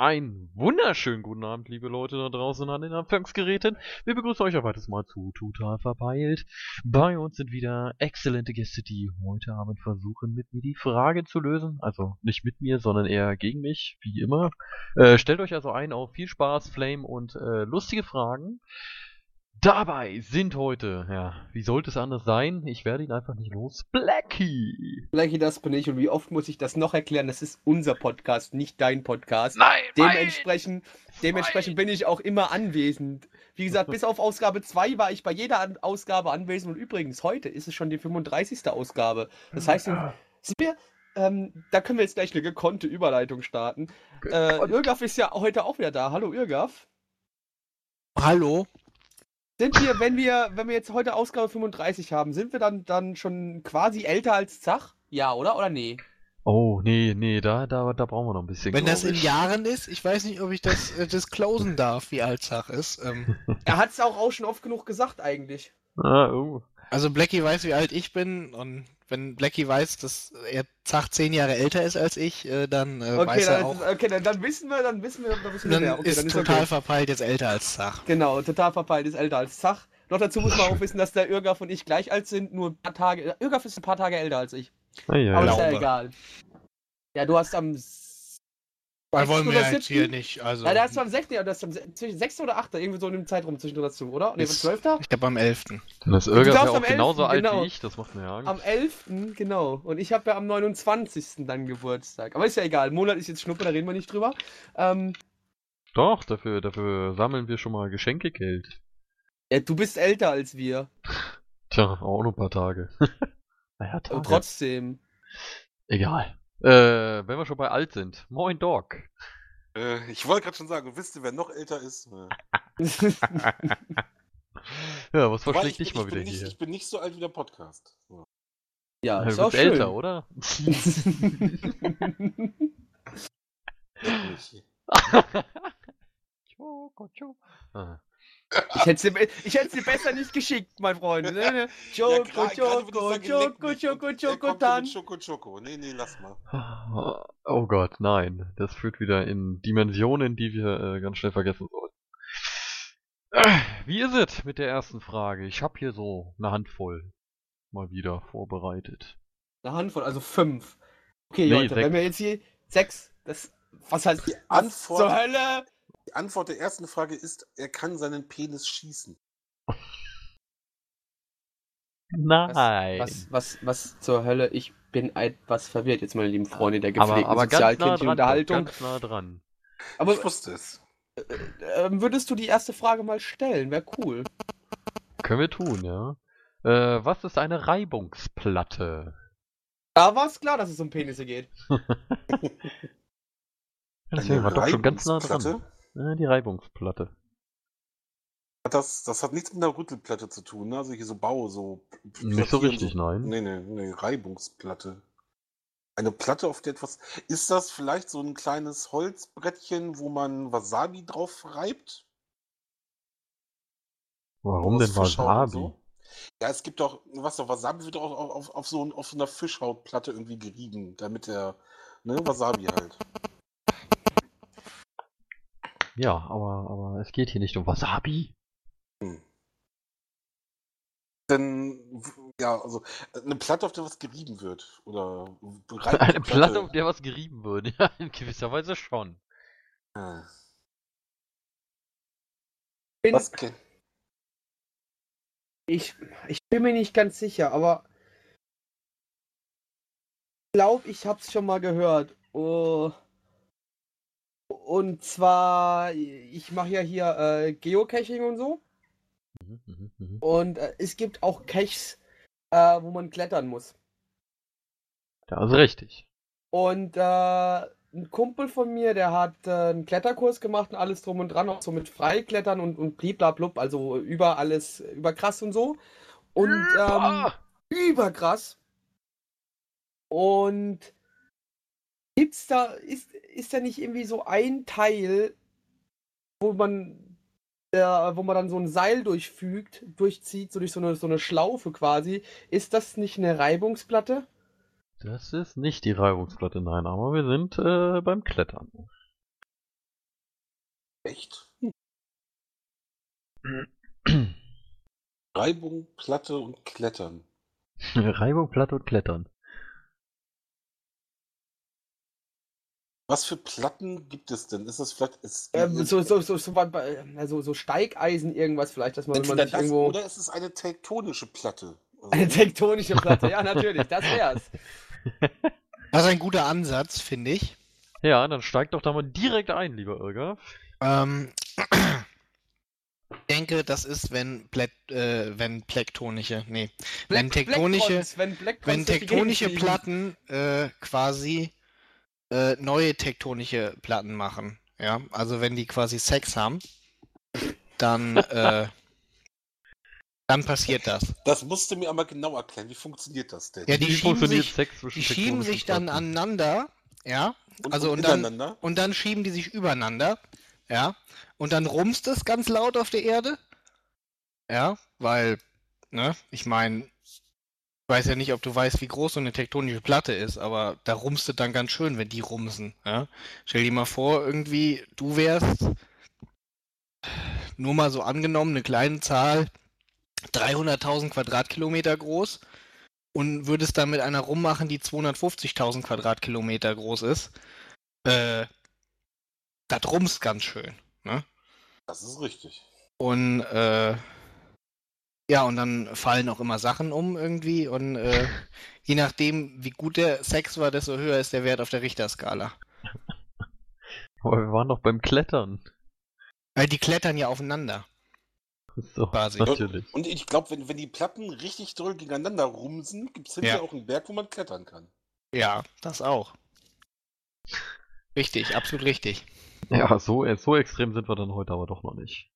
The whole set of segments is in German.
Ein wunderschönen guten Abend, liebe Leute da draußen an den Empfangsgeräten. Wir begrüßen euch auf weiteres Mal zu Total Verpeilt. Bei uns sind wieder exzellente Gäste, die heute Abend versuchen, mit mir die Frage zu lösen. Also nicht mit mir, sondern eher gegen mich, wie immer. Äh, stellt euch also ein auf viel Spaß, Flame und äh, lustige Fragen. Dabei sind heute, ja, wie sollte es anders sein? Ich werde ihn einfach nicht los. Blackie! Blackie, das bin ich. Und wie oft muss ich das noch erklären? Das ist unser Podcast, nicht dein Podcast. Nein! Dementsprechend, dementsprechend bin ich auch immer anwesend. Wie gesagt, bis auf Ausgabe 2 war ich bei jeder An Ausgabe anwesend. Und übrigens, heute ist es schon die 35. Ausgabe. Das heißt, sind wir, ähm, da können wir jetzt gleich eine gekonnte Überleitung starten. Äh, Irgaf ist ja heute auch wieder da. Hallo Irgaf. Hallo? Sind wir, wenn wir, wenn wir jetzt heute Ausgabe 35 haben, sind wir dann, dann schon quasi älter als Zach? Ja, oder? Oder nee? Oh, nee, nee, da, da, da brauchen wir noch ein bisschen. Wenn das in. Jahren ist, ich weiß nicht, ob ich das äh, disclosen darf, wie alt Zach ist. Ähm, Er hat es auch, auch schon oft genug gesagt, eigentlich. Ah, oh. also Blackie weiß, wie alt ich bin und wenn Blackie weiß, dass er Zach zehn Jahre älter ist als ich, äh, dann äh, Okay, weiß er dann, auch, okay dann, dann wissen wir, dann wissen wir, dann wissen wir dann mehr. Okay, ist dann ist total okay. verpeilt jetzt älter als Zach. Genau, total verpeilt ist älter als Zach. Noch dazu muss man auch wissen, dass der Irgaf und ich gleich alt sind, nur ein paar Tage. Irgaf ist ein paar Tage älter als ich. Ah, ja, Aber ja. ist ja egal. Ja, du hast am. Weil wollen wir jetzt hier nicht, also Ja, der hast du am 6. Ja, das ist am se- zwischen 6. oder 8. Irgendwie so in dem Zeitraum zwischen dazu, oder? Ne, Ist- 12. ich glaube am 11. Dann ist darfst ja auch am 11., genauso alt genau. wie ich, das macht mir ja Angst. Am 11. genau. Und ich habe ja am 29. dann Geburtstag. Aber ist ja egal. Monat ist jetzt Schnuppe, da reden wir nicht drüber. Ähm, Doch, dafür, dafür sammeln wir schon mal Geschenkegeld. ja, du bist älter als wir. Tja, auch noch ein paar Tage. naja, Tage. Aber trotzdem. Egal. Äh, wenn wir schon bei alt sind. Moin Doc. Äh, ich wollte gerade schon sagen, wisst ihr, wer noch älter ist? Äh, Ja, was verschlägt ich dich mal wieder nicht, hier? Ich bin nicht so alt wie der Podcast. So. ja, Ja, ist du auch bist schön. älter, oder? Choco, Choco. Ah. Ich hätte sie, ich hätte sie besser nicht geschickt, mein Freund. Ne, ne. Choco, gra- gerade würde Choco, Choco. Choco, Choco, Tan. Choco Choco. Nee, nee, lass mal. Oh Gott, nein. Das führt wieder in Dimensionen, die wir äh, ganz schnell vergessen sollten. Äh, Wie ist es mit der ersten Frage? Ich habe hier so eine Handvoll mal wieder vorbereitet. Eine Handvoll, also fünf. Okay, Nee, Leute, sechs. wenn wir jetzt hier sechs, das, was heißt die Antwort- zur Hölle? Die Antwort der ersten Frage ist, er kann seinen Penis schießen. Nein. Was, was, was zur Hölle? Ich bin etwas verwirrt jetzt, meine lieben Freunde der aber, gepflegten aber ganz nah sozialkindlichen. Unterhaltung. Ganz nah dran. Aber ich wusste es. ähm, würdest du die erste Frage mal stellen? Wäre cool. Können wir tun, ja. Äh, was ist eine Reibungsplatte? Da war es klar, dass es um Penisse geht. Deswegen war doch schon ganz nah dran. Ja, die Reibungsplatte. Das, das hat nichts mit einer Rüttelplatte zu tun, ne? Also hier so Bau, so. Nicht so richtig, nein. Nee, nee, nee, Reibungsplatte. Eine Platte, auf der etwas. Ist das vielleicht so ein kleines Holzbrettchen, wo man Wasabi drauf reibt? Warum denn Wasabi? so? Ja, es gibt doch, was doch, Wasabi wird auch auf, auf, auf, so, ein- auf so einer Fischhautplatte irgendwie gerieben, damit der, ne, Wasabi halt. Ja, aber, aber es geht hier nicht um Wasabi. Denn, w- ja, also, eine Platte, auf der was gerieben wird. Oder Eine Platte, auf der was gerieben wird. Ja, in gewisser Weise schon. Ah. Bin, Was kennt? ich, ich bin mir nicht ganz sicher, aber ich glaube, ich habe es schon mal gehört. Oh. Und zwar, ich mache ja hier äh, Geocaching und so. Mhm, mhm, mhm. Und äh, es gibt auch Caches, äh, wo man klettern muss. Ja, ist richtig. Und äh, ein Kumpel von mir, der hat äh, einen Kletterkurs gemacht und alles drum und dran, auch so mit Freiklettern und, und bliblablub, also über alles, über krass und so. Und ähm, überkrass. Und gibt's da, ist, ist da nicht irgendwie so ein Teil, wo man der, wo man dann so ein Seil durchfügt, durchzieht, so durch so eine, so eine Schlaufe quasi. Ist das nicht eine Reibungsplatte? Das ist nicht die Reibungsplatte, nein, aber wir sind äh, beim Klettern. Echt? Reibung, Platte und Klettern. Reibung, Platte und Klettern. Was für Platten gibt es denn? Ist das vielleicht. Ist, Ähm, so, so, so, so, also, so Steigeisen, irgendwas vielleicht, dass man, wenn man sich das, irgendwo. oder ist es eine tektonische Platte? Also, Eine tektonische Platte, ja, natürlich, das wär's. Das ist ein guter Ansatz, finde ich. Ja, dann steigt doch da mal direkt ein, lieber Irga. Ähm, ich denke, das ist, wenn, Plät, äh, wenn plektonische, nee, wenn Black- tektonische, Blackrons, wenn, Blackrons wenn tektonische. Platten äh, quasi äh, neue tektonische Platten machen. Ja, also wenn die quasi Sex haben, dann, äh, dann passiert das. das musst du mir einmal genau erklären. Wie funktioniert das denn? Ja, die Wie schieben funktioniert sich, Sex zwischen die schieben sich dann aneinander, ja, und, also und und dann- und dann schieben die sich übereinander, ja, und dann rumst es ganz laut auf der Erde, ja, weil, ne, ich meine, weiß ja nicht, ob du weißt, wie groß so eine tektonische Platte ist, aber da rumst es dann ganz schön, wenn die rumsen, ja. Stell dir mal vor, irgendwie, du wärst, nur mal so angenommen, eine kleine Zahl, 300.000 Quadratkilometer groß und würdest dann mit einer rummachen, die 250.000 Quadratkilometer groß ist, äh, das rumst ganz schön. Ne? Das ist richtig. Und äh, ja, und dann fallen auch immer Sachen um irgendwie und äh, je nachdem, wie gut der Sex war, desto höher ist der Wert auf der Richterskala. Aber wir waren doch beim Klettern. Weil die klettern ja aufeinander. So, Quasi. natürlich. Und ich glaube, wenn, wenn die Platten richtig doll gegeneinander rumsen, gibt es hinterher Ja. auch einen Berg, wo man klettern kann. Ja, das auch. Richtig, absolut richtig. Ja, so, äh, so extrem sind wir dann heute aber doch noch nicht.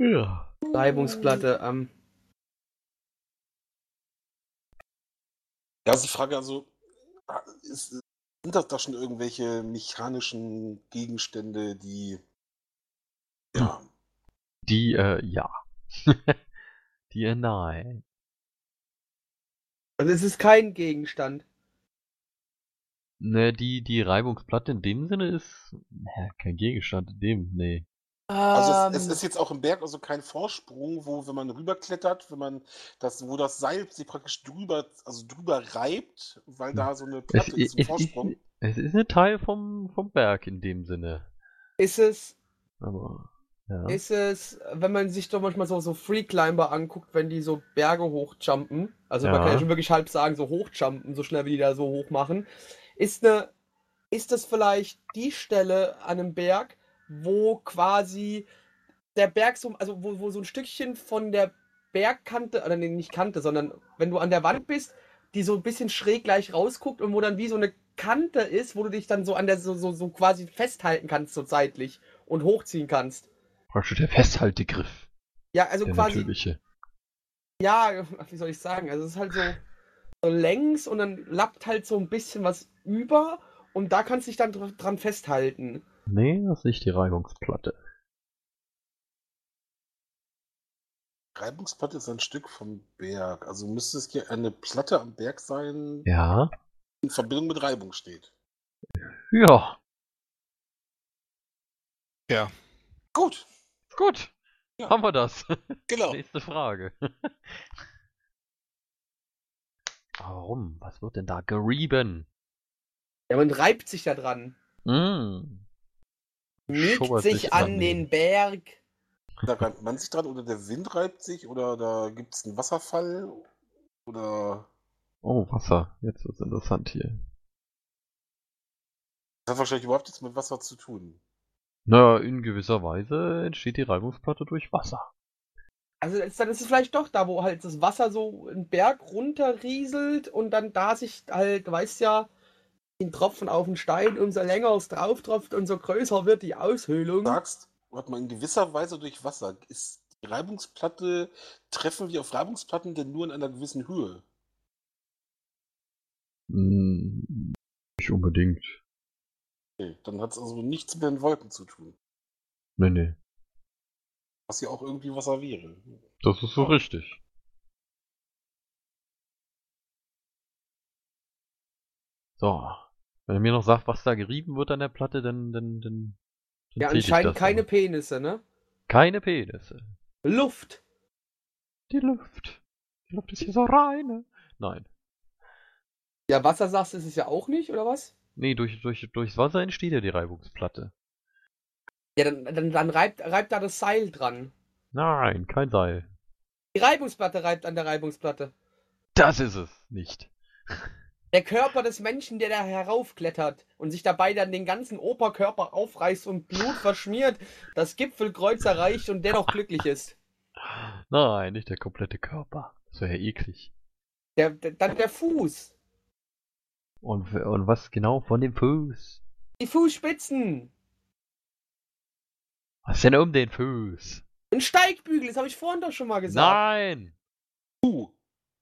Ja. Reibungsplatte am. Ja, also die Frage, also, ist, sind das da schon irgendwelche mechanischen Gegenstände, die. Ja, Die, äh, ja. Die, äh, nein. Also es ist kein Gegenstand. Ne, die, die Reibungsplatte in dem Sinne ist, ja, kein Gegenstand in dem, nee. Also es, es Ähm, ist jetzt auch im Berg also kein Vorsprung, wo, wenn man rüberklettert, wenn man das, wo das Seil sich praktisch drüber, also drüber reibt, weil da so eine Es, Platte ist es, im es, Vorsprung. es ist ein Teil vom, vom Berg in dem Sinne. ist es, Aber, ja. ist es, wenn man sich doch manchmal so, so Free Climber anguckt, wenn die so Berge hochjumpen, also man Ja. kann ja schon wirklich halb sagen, so hochjumpen, so schnell wie die da so hoch machen, ist eine, ist das vielleicht die Stelle an einem Berg, wo quasi der Berg so, also wo, wo so ein Stückchen von der Bergkante, oder nee, nicht Kante, sondern wenn du an der Wand bist, die so ein bisschen schräg gleich rausguckt und wo dann wie so eine Kante ist, wo du dich dann so an der so, so, so quasi festhalten kannst, so zeitlich und hochziehen kannst. Praktisch der Festhaltegriff. Ja, also der quasi, natürliche. ja, wie soll ich sagen? Also es ist halt so, so längs und dann lappt halt so ein bisschen was über und da kannst du dich dann dr- dran festhalten. Nee, das ist nicht die Reibungsplatte. Reibungsplatte ist ein Stück vom Berg. Also müsste es hier eine Platte am Berg sein, Ja. die in Verbindung mit Reibung steht. Ja. Gut, Gut. Ja. Haben wir das. genau. Nächste Frage. Warum? Was wird denn da gerieben? Ja, man reibt sich da dran. Mm. Nickt Schubbert sich sich an den Berg. Da reibt man sich dran oder der Wind reibt sich oder da gibt es einen Wasserfall oder Oh, Wasser. Jetzt wird's interessant hier. das hat wahrscheinlich überhaupt nichts mit Wasser zu tun. Na, in gewisser Weise entsteht die Reibungsplatte durch Wasser. Also ist, dann ist es vielleicht doch da, wo halt das Wasser so einen Berg runterrieselt und dann da sich halt, du weißt ja, ein Tropfen auf den Stein, umso länger es drauf tropft, umso größer wird die Aushöhlung. sagst, warte mal, in gewisser Weise durch Wasser. Ist die Reibungsplatte, treffen wir auf Reibungsplatten denn nur in einer gewissen Höhe? Hm, nicht unbedingt. Okay, dann hat es also nichts mit den Wolken zu tun. Nee, nee. Was ja auch irgendwie Wasser wäre. Das ist so richtig. So. Wenn er mir noch sagt, was da gerieben wird an der Platte, dann. dann, dann, dann Ja, anscheinend keine mal. Penisse, ne? Keine Penisse. Luft. Die Luft. Die Luft ist hier so rein. Nein. Ja, Wasser sagst du, ist es ja auch nicht, oder was? Nee, durch, durch, durchs Wasser entsteht ja die Reibungsplatte. Ja, dann, dann, dann reibt, reibt da das Seil dran. Nein, kein Seil. Die Reibungsplatte reibt an der Reibungsplatte. Das ist es nicht. Der Körper des Menschen, der da heraufklettert und sich dabei dann den ganzen Oberkörper aufreißt und Blut verschmiert, das Gipfelkreuz erreicht und dennoch glücklich ist. Nein, nicht der komplette Körper. Das wäre ja eklig. Der, der, dann der Fuß. Und, und was genau von dem Fuß? Die Fußspitzen. Was denn um den Fuß? Ein Steigbügel, das habe ich vorhin doch schon mal gesagt. Nein! Puh.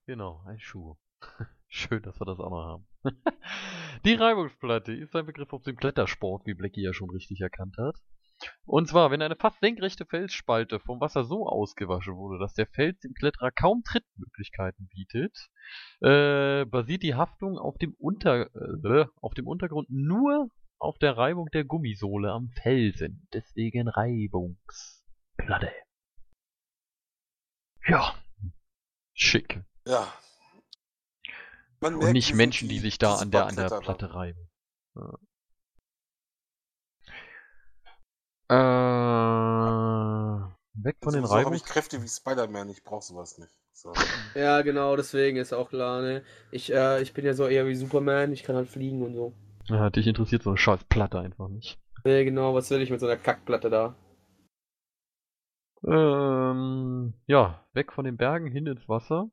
Genau, ein Schuh. Schön, dass wir das auch noch haben. Die Reibungsplatte ist ein Begriff aus dem Klettersport, wie Blackie ja schon richtig erkannt hat. Und zwar, wenn eine fast senkrechte Felsspalte vom Wasser so ausgewaschen wurde, dass der Fels dem Kletterer kaum Trittmöglichkeiten bietet, äh, basiert die Haftung auf dem, Unter, äh, auf dem Untergrund nur auf der Reibung der Gummisohle am Felsen. Deswegen Reibungsplatte. Ja. Schick. Ja. Man Und merkt, nicht Menschen, die sich da an der, an der. Platte reiben. Ja. Äh, weg von den Sowieso habe ich. Kräfte wie Spider-Man, ich brauche sowas nicht. So. Ja, genau, deswegen ist auch klar, ne? Ich, äh, ich bin ja so eher wie Superman, ich kann halt fliegen und so. Ja, dich interessiert so eine scheiß Platte einfach nicht. Ne, genau, was will ich mit so einer Kackplatte da? Ähm, ja, weg von den Bergen hin ins Wasser.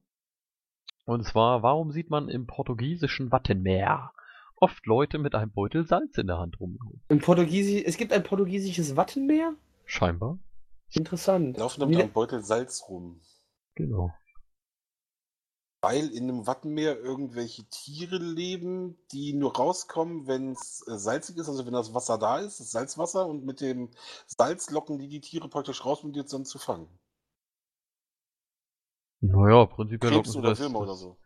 Und zwar, warum sieht man im portugiesischen Wattenmeer oft Leute mit einem Beutel Salz in der Hand rumlaufen? Im Portugiesi es gibt ein portugiesisches Wattenmeer? Scheinbar. Interessant. Laufen da mit einem Beutel Salz rum. Genau. Weil in einem Wattenmeer irgendwelche Tiere leben, die nur rauskommen, wenn es äh, salzig ist, also wenn das Wasser da ist, das Salzwasser, und mit dem Salz locken die die Tiere praktisch raus, um die jetzt dann zu fangen. Naja, prinzipiell locken Krebs sie oder das, Würmer das oder so.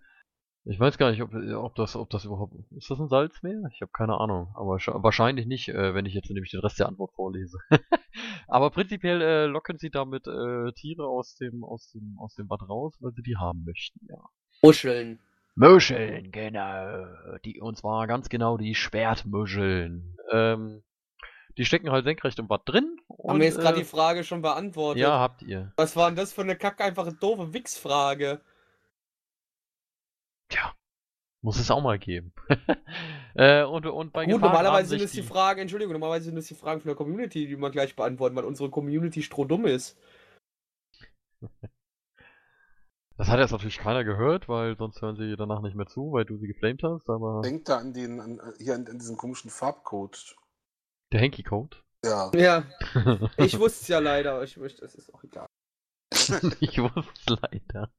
Ich weiß gar nicht, ob, ob, das, ob das überhaupt. Ist das ein Salzmeer? Ich habe keine Ahnung. Aber wahrscheinlich nicht, äh, wenn ich jetzt nämlich den Rest der Antwort vorlese. aber prinzipiell äh, locken sie damit äh, Tiere aus dem, aus, dem, aus dem Bad raus, weil sie die haben möchten, ja. Muscheln. Muscheln, genau. Die, und zwar ganz genau die Schwertmuscheln. Ähm, die stecken halt senkrecht im Bad drin. Und, Haben wir jetzt gerade äh, die Frage schon beantwortet? Ja, habt ihr. Was war denn das für eine kacke, einfache, doofe Wichsfrage? Tja. Muss es auch mal geben. äh, und, und bei Gut, Gefahr graben normalerweise sind es die Fragen, Entschuldigung, normalerweise sind es die Fragen von der Community, die man gleich beantworten, weil unsere Community strohdumm ist. Das hat jetzt natürlich keiner gehört, weil sonst hören sie danach nicht mehr zu, weil du sie geflamed hast, aber Denkt da an den, an, hier an, an diesen komischen Farbcode. Der Henky-Code. Ja. Ja, ich wusste es ja leider, ich möchte, es ist auch egal. ich wusste es leider.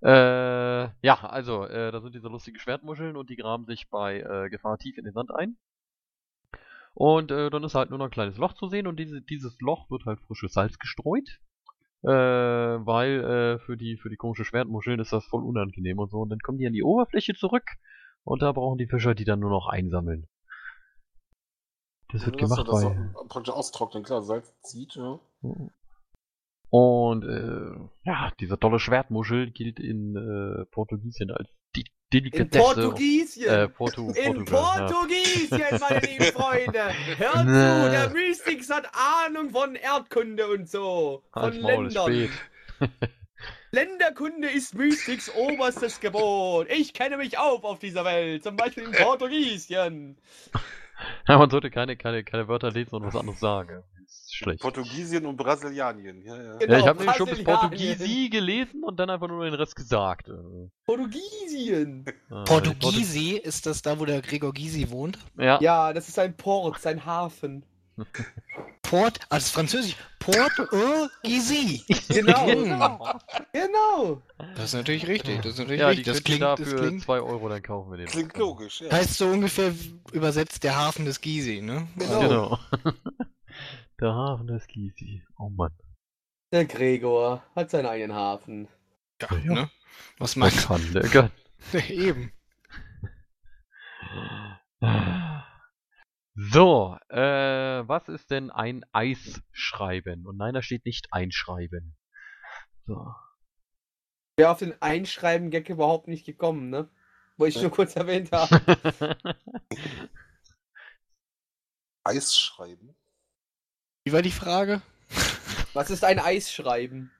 Äh, ja, also, äh, da sind diese lustigen Schwertmuscheln und die graben sich bei äh, Gefahr tief in den Sand ein. Und äh, dann ist halt nur noch ein kleines Loch zu sehen und diese, dieses Loch wird halt frisches Salz gestreut. Äh, weil äh, für die für die komische Schwertmuscheln ist das voll unangenehm und so. Und dann kommen die an die Oberfläche zurück und da brauchen die Fischer die dann nur noch einsammeln. Das wird gemacht das bei. so praktisch austrocknen, klar, Salz zieht, ja. Und äh, ja, diese tolle Schwertmuschel gilt in äh, Portugiesien als die In Delikatesse. Portugiesien! Äh, Portu, In Portugal, ja. Portugiesien, meine lieben Freunde! Hört zu, der Mystics hat Ahnung von Erdkunde und so. Von Halt's Maul, ist Ländern. spät. Länderkunde ist Mystics oberstes Gebot. Ich kenne mich auf auf dieser Welt, zum Beispiel in Portugiesien. Ja, man sollte keine, keine, keine Wörter lesen und was anderes sagen. Ist schlecht. Portugiesien und Brasilianien, ja, ja. Genau, ja, ich habe nämlich schon bis. Portugiesi gelesen und dann einfach nur den Rest gesagt. Äh, Portugiesien. äh, Portugiesi, ist das da, wo der Gregor Gysi wohnt? Ja, Ja, das ist ein Port, sein Hafen. Port, also Französisch, Port Gizy. Genau. Genau. Das ist natürlich richtig, das ist natürlich Ja, die richtig. Das klingt, da das für klingt, 2 Euro, dann kaufen wir den. Klingt logisch, ja. heißt so ungefähr übersetzt der Hafen des Gizy, ne? Genau. Genau. Der Hafen des Gysi. Oh Mann. Der Gregor hat seinen eigenen Hafen. Ja, Ja. ne? Was Man meinst kann, der kann. du? Eben. So, äh, was ist denn ein Eisschreiben? Und nein, da steht nicht einschreiben. So. Wäre auf den Einschreiben-Gag überhaupt nicht gekommen, ne? Wollte ich nur kurz erwähnt haben. Eis schreiben. Wie war die Frage? Was ist ein Eisschreiben?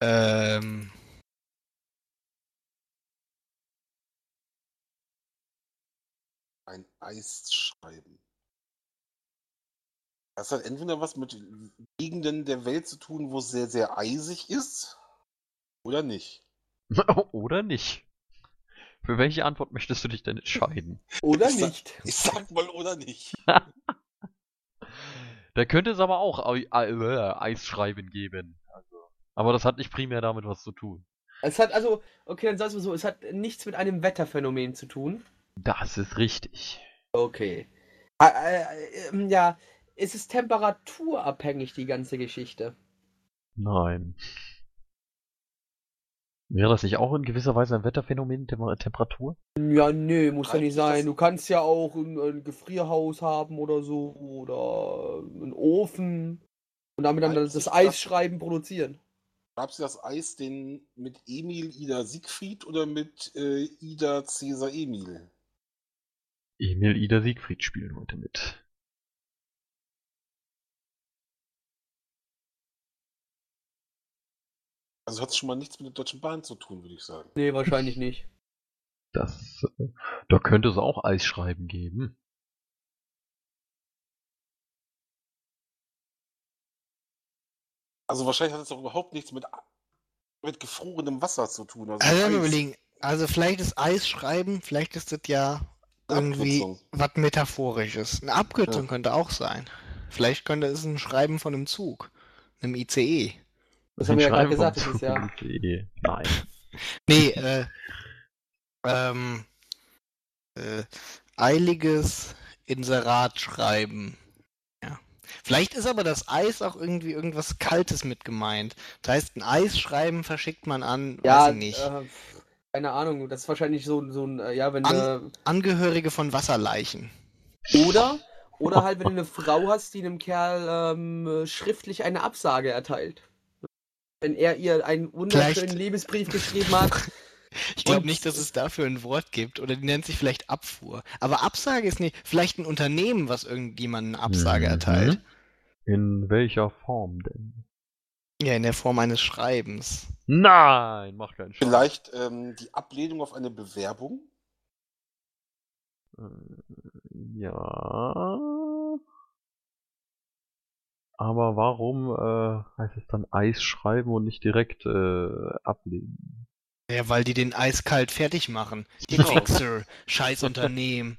Ähm, Ein Eis schreiben. Das hat entweder was mit Gegenden der Welt zu tun, wo es sehr, sehr eisig ist. Oder nicht. Oder nicht? Für welche Antwort möchtest du dich denn entscheiden? Oder Ich sag- nicht? Ich sag mal oder nicht. Da könnte es aber auch äh, Eisschreiben geben. Also. Aber das hat nicht primär damit was zu tun. Es hat also, okay, dann sagst du so, es hat nichts mit einem Wetterphänomen zu tun. Das ist richtig. Okay. Äh, äh, ähm, ja, es ist temperaturabhängig, die ganze Geschichte. Nein. Wäre das nicht auch in gewisser Weise ein Wetterphänomen, Tem Temperatur? Ja, nö, muss ja nicht sein. Du kannst ja auch ein, ein Gefrierhaus haben oder so oder einen Ofen und damit dann das, das Eisschreiben produzieren. Gab es das Eis den mit Emil Ida Siegfried oder mit äh, Ida Cäsar Emil? Emil Ida Siegfried spielen heute mit. Also hat es schon mal nichts mit der Deutschen Bahn zu tun, würde ich sagen. Nee, wahrscheinlich nicht. Das, äh, da könnte es auch Eisschreiben geben. Also wahrscheinlich hat es auch überhaupt nichts mit, mit gefrorenem Wasser zu tun. Also, also Eis. überlegen, also vielleicht ist Eisschreiben, vielleicht ist das ja irgendwie was Metaphorisches. Eine Abkürzung Ja. könnte auch sein. Vielleicht könnte es ein Schreiben von einem Zug, einem ICE. Das haben wir ja gerade Schreiben gesagt, vom das ist ja. Zug ICE. Nein. Nee, äh, ähm, äh, eiliges Inserat schreiben. Ja. Vielleicht ist aber das Eis auch irgendwie irgendwas Kaltes mit gemeint. Das heißt, ein Eisschreiben verschickt man an, Ja, weiß ich nicht, Äh, keine Ahnung, das ist wahrscheinlich so, so ein, äh, ja, wenn An- Angehörige von Wasserleichen. oder, oder halt, wenn du eine Frau hast, die einem Kerl ähm, äh, schriftlich eine Absage erteilt. Wenn er ihr einen wunderschönen Vielleicht- Liebesbrief geschrieben hat. Ich glaube nicht, dass es dafür ein Wort gibt. Oder die nennt sich vielleicht Abfuhr. Aber Absage ist nicht. Vielleicht ein Unternehmen, was irgendjemandem eine Absage Mhm. erteilt. In welcher Form denn? Ja, in der Form eines Schreibens. Nein, mach keinen Scheiß. Vielleicht ähm, die Ablehnung auf eine Bewerbung? Äh, Ja. Aber warum äh, heißt es dann Eis schreiben und nicht direkt äh, ablehnen? Ja, weil die den eiskalt fertig machen. Die Genau. Fixer, scheiß Unternehmen.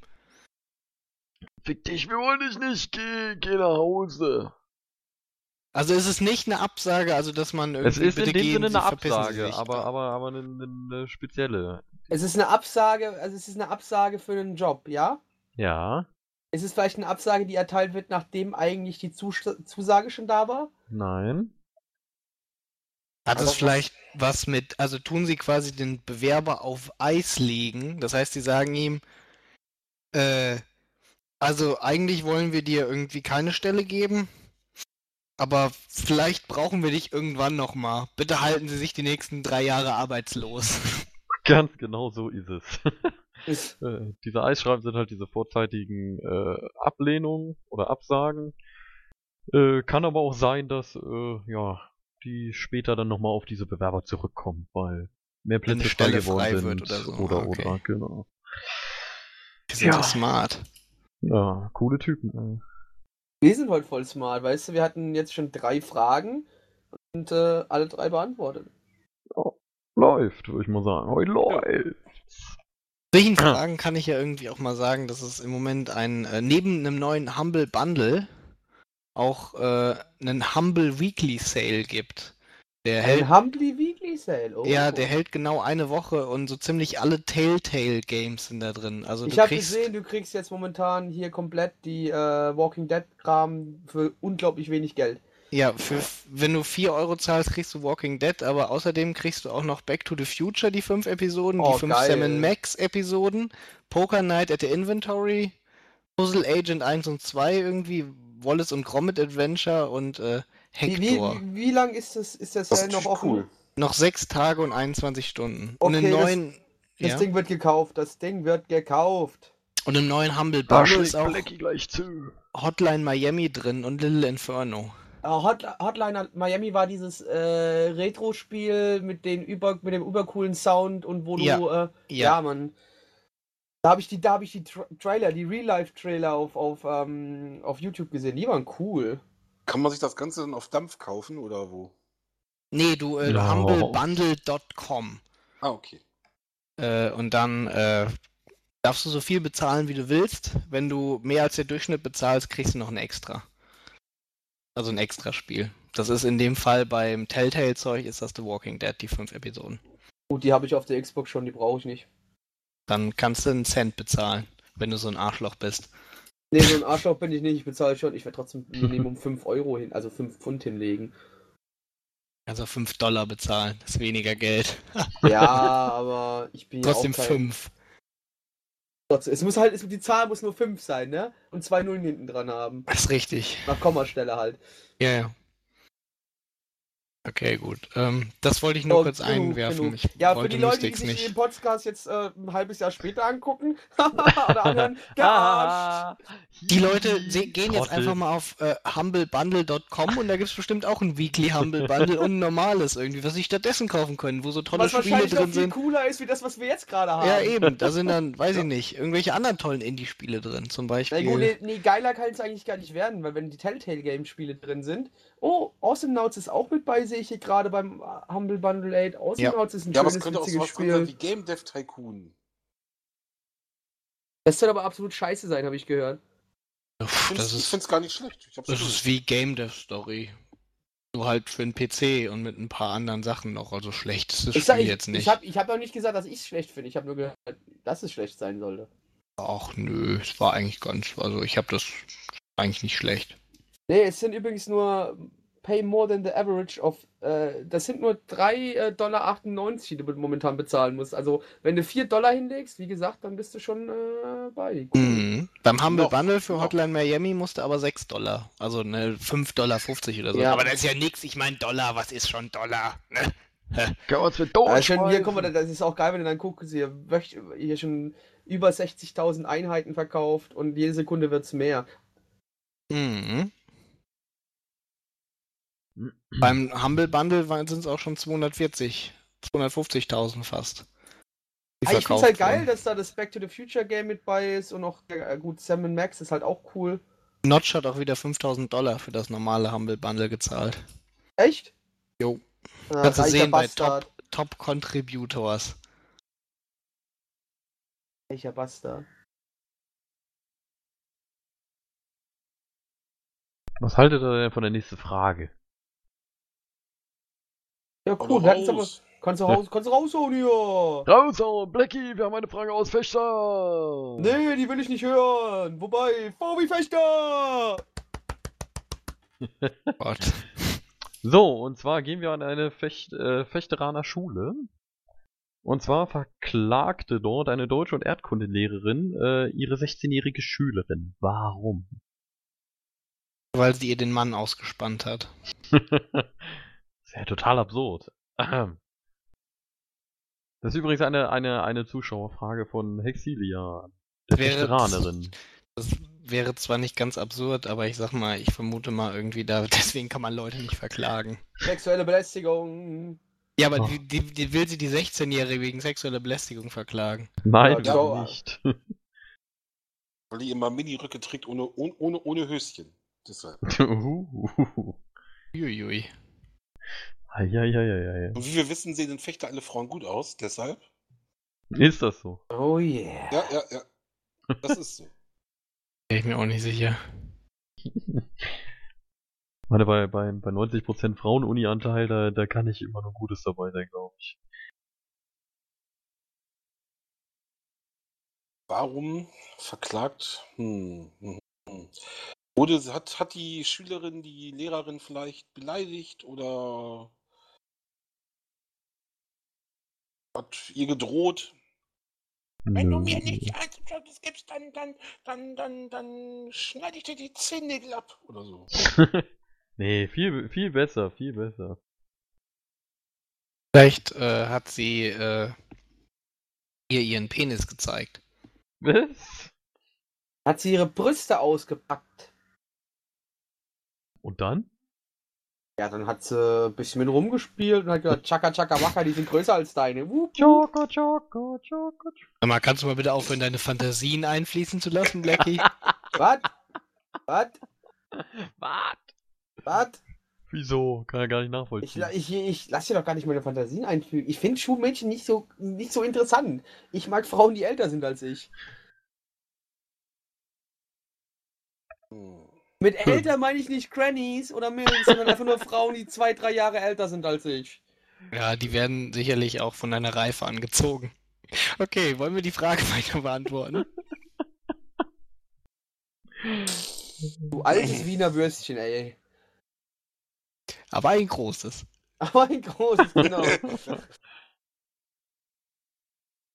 Fick dich, wir wollen dich nicht, geh, geh nach Hause. Also ist es nicht eine Absage, also dass man irgendwie Es ist in bitte dem gehen, Sinne eine Absage, aber, aber, aber eine, eine spezielle. Es ist eine Absage, also es ist eine Absage für einen Job, ja? Ja, Es ist vielleicht eine Absage, die erteilt wird, nachdem eigentlich die Zus Zusage schon da war. nein. Hat Aber es vielleicht was mit, also tun sie quasi den Bewerber auf Eis legen? Das heißt, sie sagen ihm, äh, also eigentlich wollen wir dir irgendwie keine Stelle geben, aber vielleicht brauchen wir dich irgendwann nochmal. Bitte halten Sie sich die nächsten drei Jahre arbeitslos. Ganz genau so ist es. Äh, diese Eisschreiben sind halt diese vorzeitigen äh, Ablehnungen oder Absagen. Äh, kann aber auch sein, dass äh, ja die später dann nochmal auf diese Bewerber zurückkommen, weil mehr Plätze frei Stelle geworden frei sind wird oder so. oder, okay. oder genau. Die sind Ja. so smart. Ja, coole Typen. Ey. Wir sind heute voll smart, weißt du? Wir hatten jetzt schon drei Fragen und äh, alle drei beantwortet. Läuft, würde ich mal sagen. Heute läuft. Solchen Fragen kann ich ja irgendwie auch mal sagen, dass es im Moment ein, äh, neben einem neuen Humble Bundle auch äh, einen Humble Weekly Sale gibt. Der hält, Ein Humbly Weekly Sale. Oh. ja, der hält genau eine Woche und so ziemlich alle Telltale Games sind da drin. Also Ich habe kriegst, gesehen, du kriegst jetzt momentan hier komplett die äh, Walking Dead Kram für unglaublich wenig Geld. ja, für, wenn du 4 Euro zahlst, kriegst du Walking Dead, aber außerdem kriegst du auch noch Back to the Future, die fünf Episoden, Oh, die fünf geil. Sam Max Episoden, Poker Night at the Inventory, Puzzle Agent 1 und 2 irgendwie, Wallace und Gromit Adventure und äh, Wie, wie, wie, wie lang ist das, ist der Das Sale ist noch offen? cool. Noch sechs Tage und 21 Stunden. und Okay, im das- neuen, Das ja, Ding wird gekauft, das Ding wird gekauft. und im neuen Humble Bundle ist auch Blackie gleich zu. Hotline Miami drin und Little Inferno. Äh, Hot, Hotline Miami war dieses äh, Retro-Spiel mit, den über, mit dem übercoolen Sound und wo Ja, du. Äh, ja. ja. Mann. Da habe ich die, da hab ich die Tra Trailer, die Real-Life-Trailer auf, auf, ähm, auf YouTube gesehen. Die waren cool. Kann man sich das Ganze dann auf Dampf kaufen oder wo? Nee, du, äh, Ja. humblebundle.com. Ah, okay. Äh, und dann äh, darfst du so viel bezahlen, wie du willst. Wenn du mehr als der Durchschnitt bezahlst, kriegst du noch ein Extra. Also ein Extraspiel. Das ist in dem Fall beim Telltale-Zeug ist das The Walking Dead, die fünf Episoden. Gut, die habe ich auf der Xbox schon, die brauche ich nicht. Dann kannst du einen Cent bezahlen, wenn du so ein Arschloch bist. Nee, so ein Arschloch bin ich nicht, ich bezahle schon. Ich werde trotzdem Minimum 5 Euro hin, also 5 Pfund hinlegen. Also 5 Dollar bezahlen, das ist weniger Geld. Ja, aber ich bin ja Trotzdem auch kein... 5. Trotzdem, es muss halt, es, die Zahl muss nur 5 sein, ne? Und zwei Nullen hinten dran haben. Das ist richtig. Nach Kommastelle halt. Ja, ja. Okay, gut. Ähm, das wollte ich nur Oh, kurz genug, einwerfen. genug. Ich Ja, für wollte die Leute, die sich nicht. den Podcast jetzt äh, ein halbes Jahr später angucken oder anhören, gearscht. Die Leute gehen jetzt einfach mal auf äh, humblebundle.com und da gibt es bestimmt auch ein Weekly Humble Bundle und ein normales irgendwie, was sie stattdessen kaufen können, wo so tolle Was Spiele drin viel sind. cooler ist, wie das, was wir jetzt gerade haben. Ja, eben. Da sind dann, weiß ich nicht, irgendwelche anderen tollen Indie-Spiele drin. Zum Na Beispiel. gut, nee, nee, geiler kann es eigentlich gar nicht werden, weil wenn die Telltale-Game-Spiele drin sind. Oh, Awesome Nauts ist auch mit bei, sehe ich hier gerade beim äh, Humble Bundle 8. Awesome Ja. Nauts ist ein Ja, aber es schönes, könnte auch witziges sowas drin sein Spiel. wie Game Dev Tycoon. Das soll aber absolut scheiße sein, habe ich gehört. Uff, Ich das finde ist, es gar nicht schlecht. Ich das durch. ist wie Game Dev Story. Nur halt für den PC und mit ein paar anderen Sachen noch. Also schlecht ist das Ich, Spiel sag, ich, jetzt nicht. ich habe ich hab auch nicht gesagt, dass ich es schlecht finde. Ich habe nur gehört, dass es schlecht sein sollte. Ach nö, es war eigentlich ganz, also ich habe das eigentlich nicht schlecht. Nee, es sind übrigens nur Pay more than the average of. Äh, das sind nur 3,98 Dollar, die du momentan bezahlen musst. Also, wenn du 4 Dollar hinlegst, wie gesagt, dann bist du schon äh, bei. Mhm. Beim Humble Noch, Bundle für noch. Hotline Miami musste aber 6 Dollar. Also ne, 5,50 Dollar oder so. Ja. Aber das ist ja nix. Ich meine Dollar, was ist schon Dollar? Ne? Mit Ja, schon, hier, durchschmeißen. guck mal, das ist auch geil, wenn du dann guckst, hier, hier schon über 60.000 Einheiten verkauft und jede Sekunde wird es mehr. Mhm. Beim Humble Bundle sind es auch schon 240, 250.000 fast. Ah, ich finde es halt geil, dass da das Back to the Future Game mit bei ist und auch, äh, gut, Sam Max ist halt auch cool. Notch hat auch wieder 5000 Dollar für das normale Humble Bundle gezahlt. Echt? Jo. Ah, Kannst du sehen bei. Top, Top Contributors. Reicher Bastard. Was haltet ihr denn von der nächsten Frage? Ja, cool. hatten's aber, kannst du raus, kannst du raushauen hier? Raus, oh, Blackie, wir haben eine Frage aus Fechter. Nee, die will ich nicht hören. Wobei, VW Fechter! Gott. So, und zwar gehen wir an eine Fecht, äh, Fechteraner Schule. Und zwar verklagte dort eine Deutsch- und Erdkundelehrerin äh, ihre 16-jährige Schülerin. Warum? Weil sie ihr den Mann ausgespannt hat. das ist ja total absurd. Ahem. Das ist übrigens eine, eine, eine Zuschauerfrage von Hexilia, der Wäre-. Das wäre zwar nicht ganz absurd, aber ich sag mal, ich vermute mal irgendwie da, deswegen kann man Leute nicht verklagen. Sexuelle Belästigung. Ja, aber Oh. die, die, die will sie die 16-Jährige wegen sexueller Belästigung verklagen. Nein, Ja, nicht. Weil die immer Mini-Röcke trägt ohne, ohne, ohne, Höschen. Deshalb. Uhuhu. Uiui. Eieieiei. Und wie wir wissen, sehen in Fechter alle Frauen gut aus, deshalb. Ist das so? Oh yeah. Ja, ja, ja. Das ist so. Bin ich mir auch nicht sicher. Meine, bei, bei, bei 90% Frauen-Uni-Anteil, da, da kann ich immer nur Gutes dabei sein, glaube ich. Warum verklagt? Hm, hm, hm. Wurde, hat, hat die Schülerin die Lehrerin vielleicht beleidigt oder hat ihr gedroht? Wenn du mir nicht die Einzeljobs gibst, dann, dann, dann, dann, dann schneide ich dir die Zehennägel ab oder so. nee, viel, viel besser, viel besser. Vielleicht äh, hat sie äh, ihr ihren Penis gezeigt. Was? Hat sie ihre Brüste ausgepackt. Und dann? Ja, dann hat sie ein bisschen mit rumgespielt und hat gesagt, Chaka Chaka Waka, die sind größer als deine. Choco, Choco, Choco. Mal, kannst du mal bitte aufhören, deine Fantasien einfließen zu lassen, Blackie? Was? Was? Was? Was? Wieso? Kann er gar nicht Ich, nachvollziehen. la- ich, ich lasse dir doch gar nicht meine Fantasien einfügen. Ich finde Schulmädchen nicht so, nicht so interessant. Ich mag Frauen, die älter sind als ich. Hm. Mit älter meine ich nicht Grannies oder Mills, sondern einfach nur Frauen, die zwei, drei Jahre älter sind als ich. ja, die werden sicherlich auch von deiner Reife angezogen. Okay, wollen wir die Frage weiter beantworten? Du altes Wiener Würstchen, ey. Aber ein großes. Aber ein großes, genau.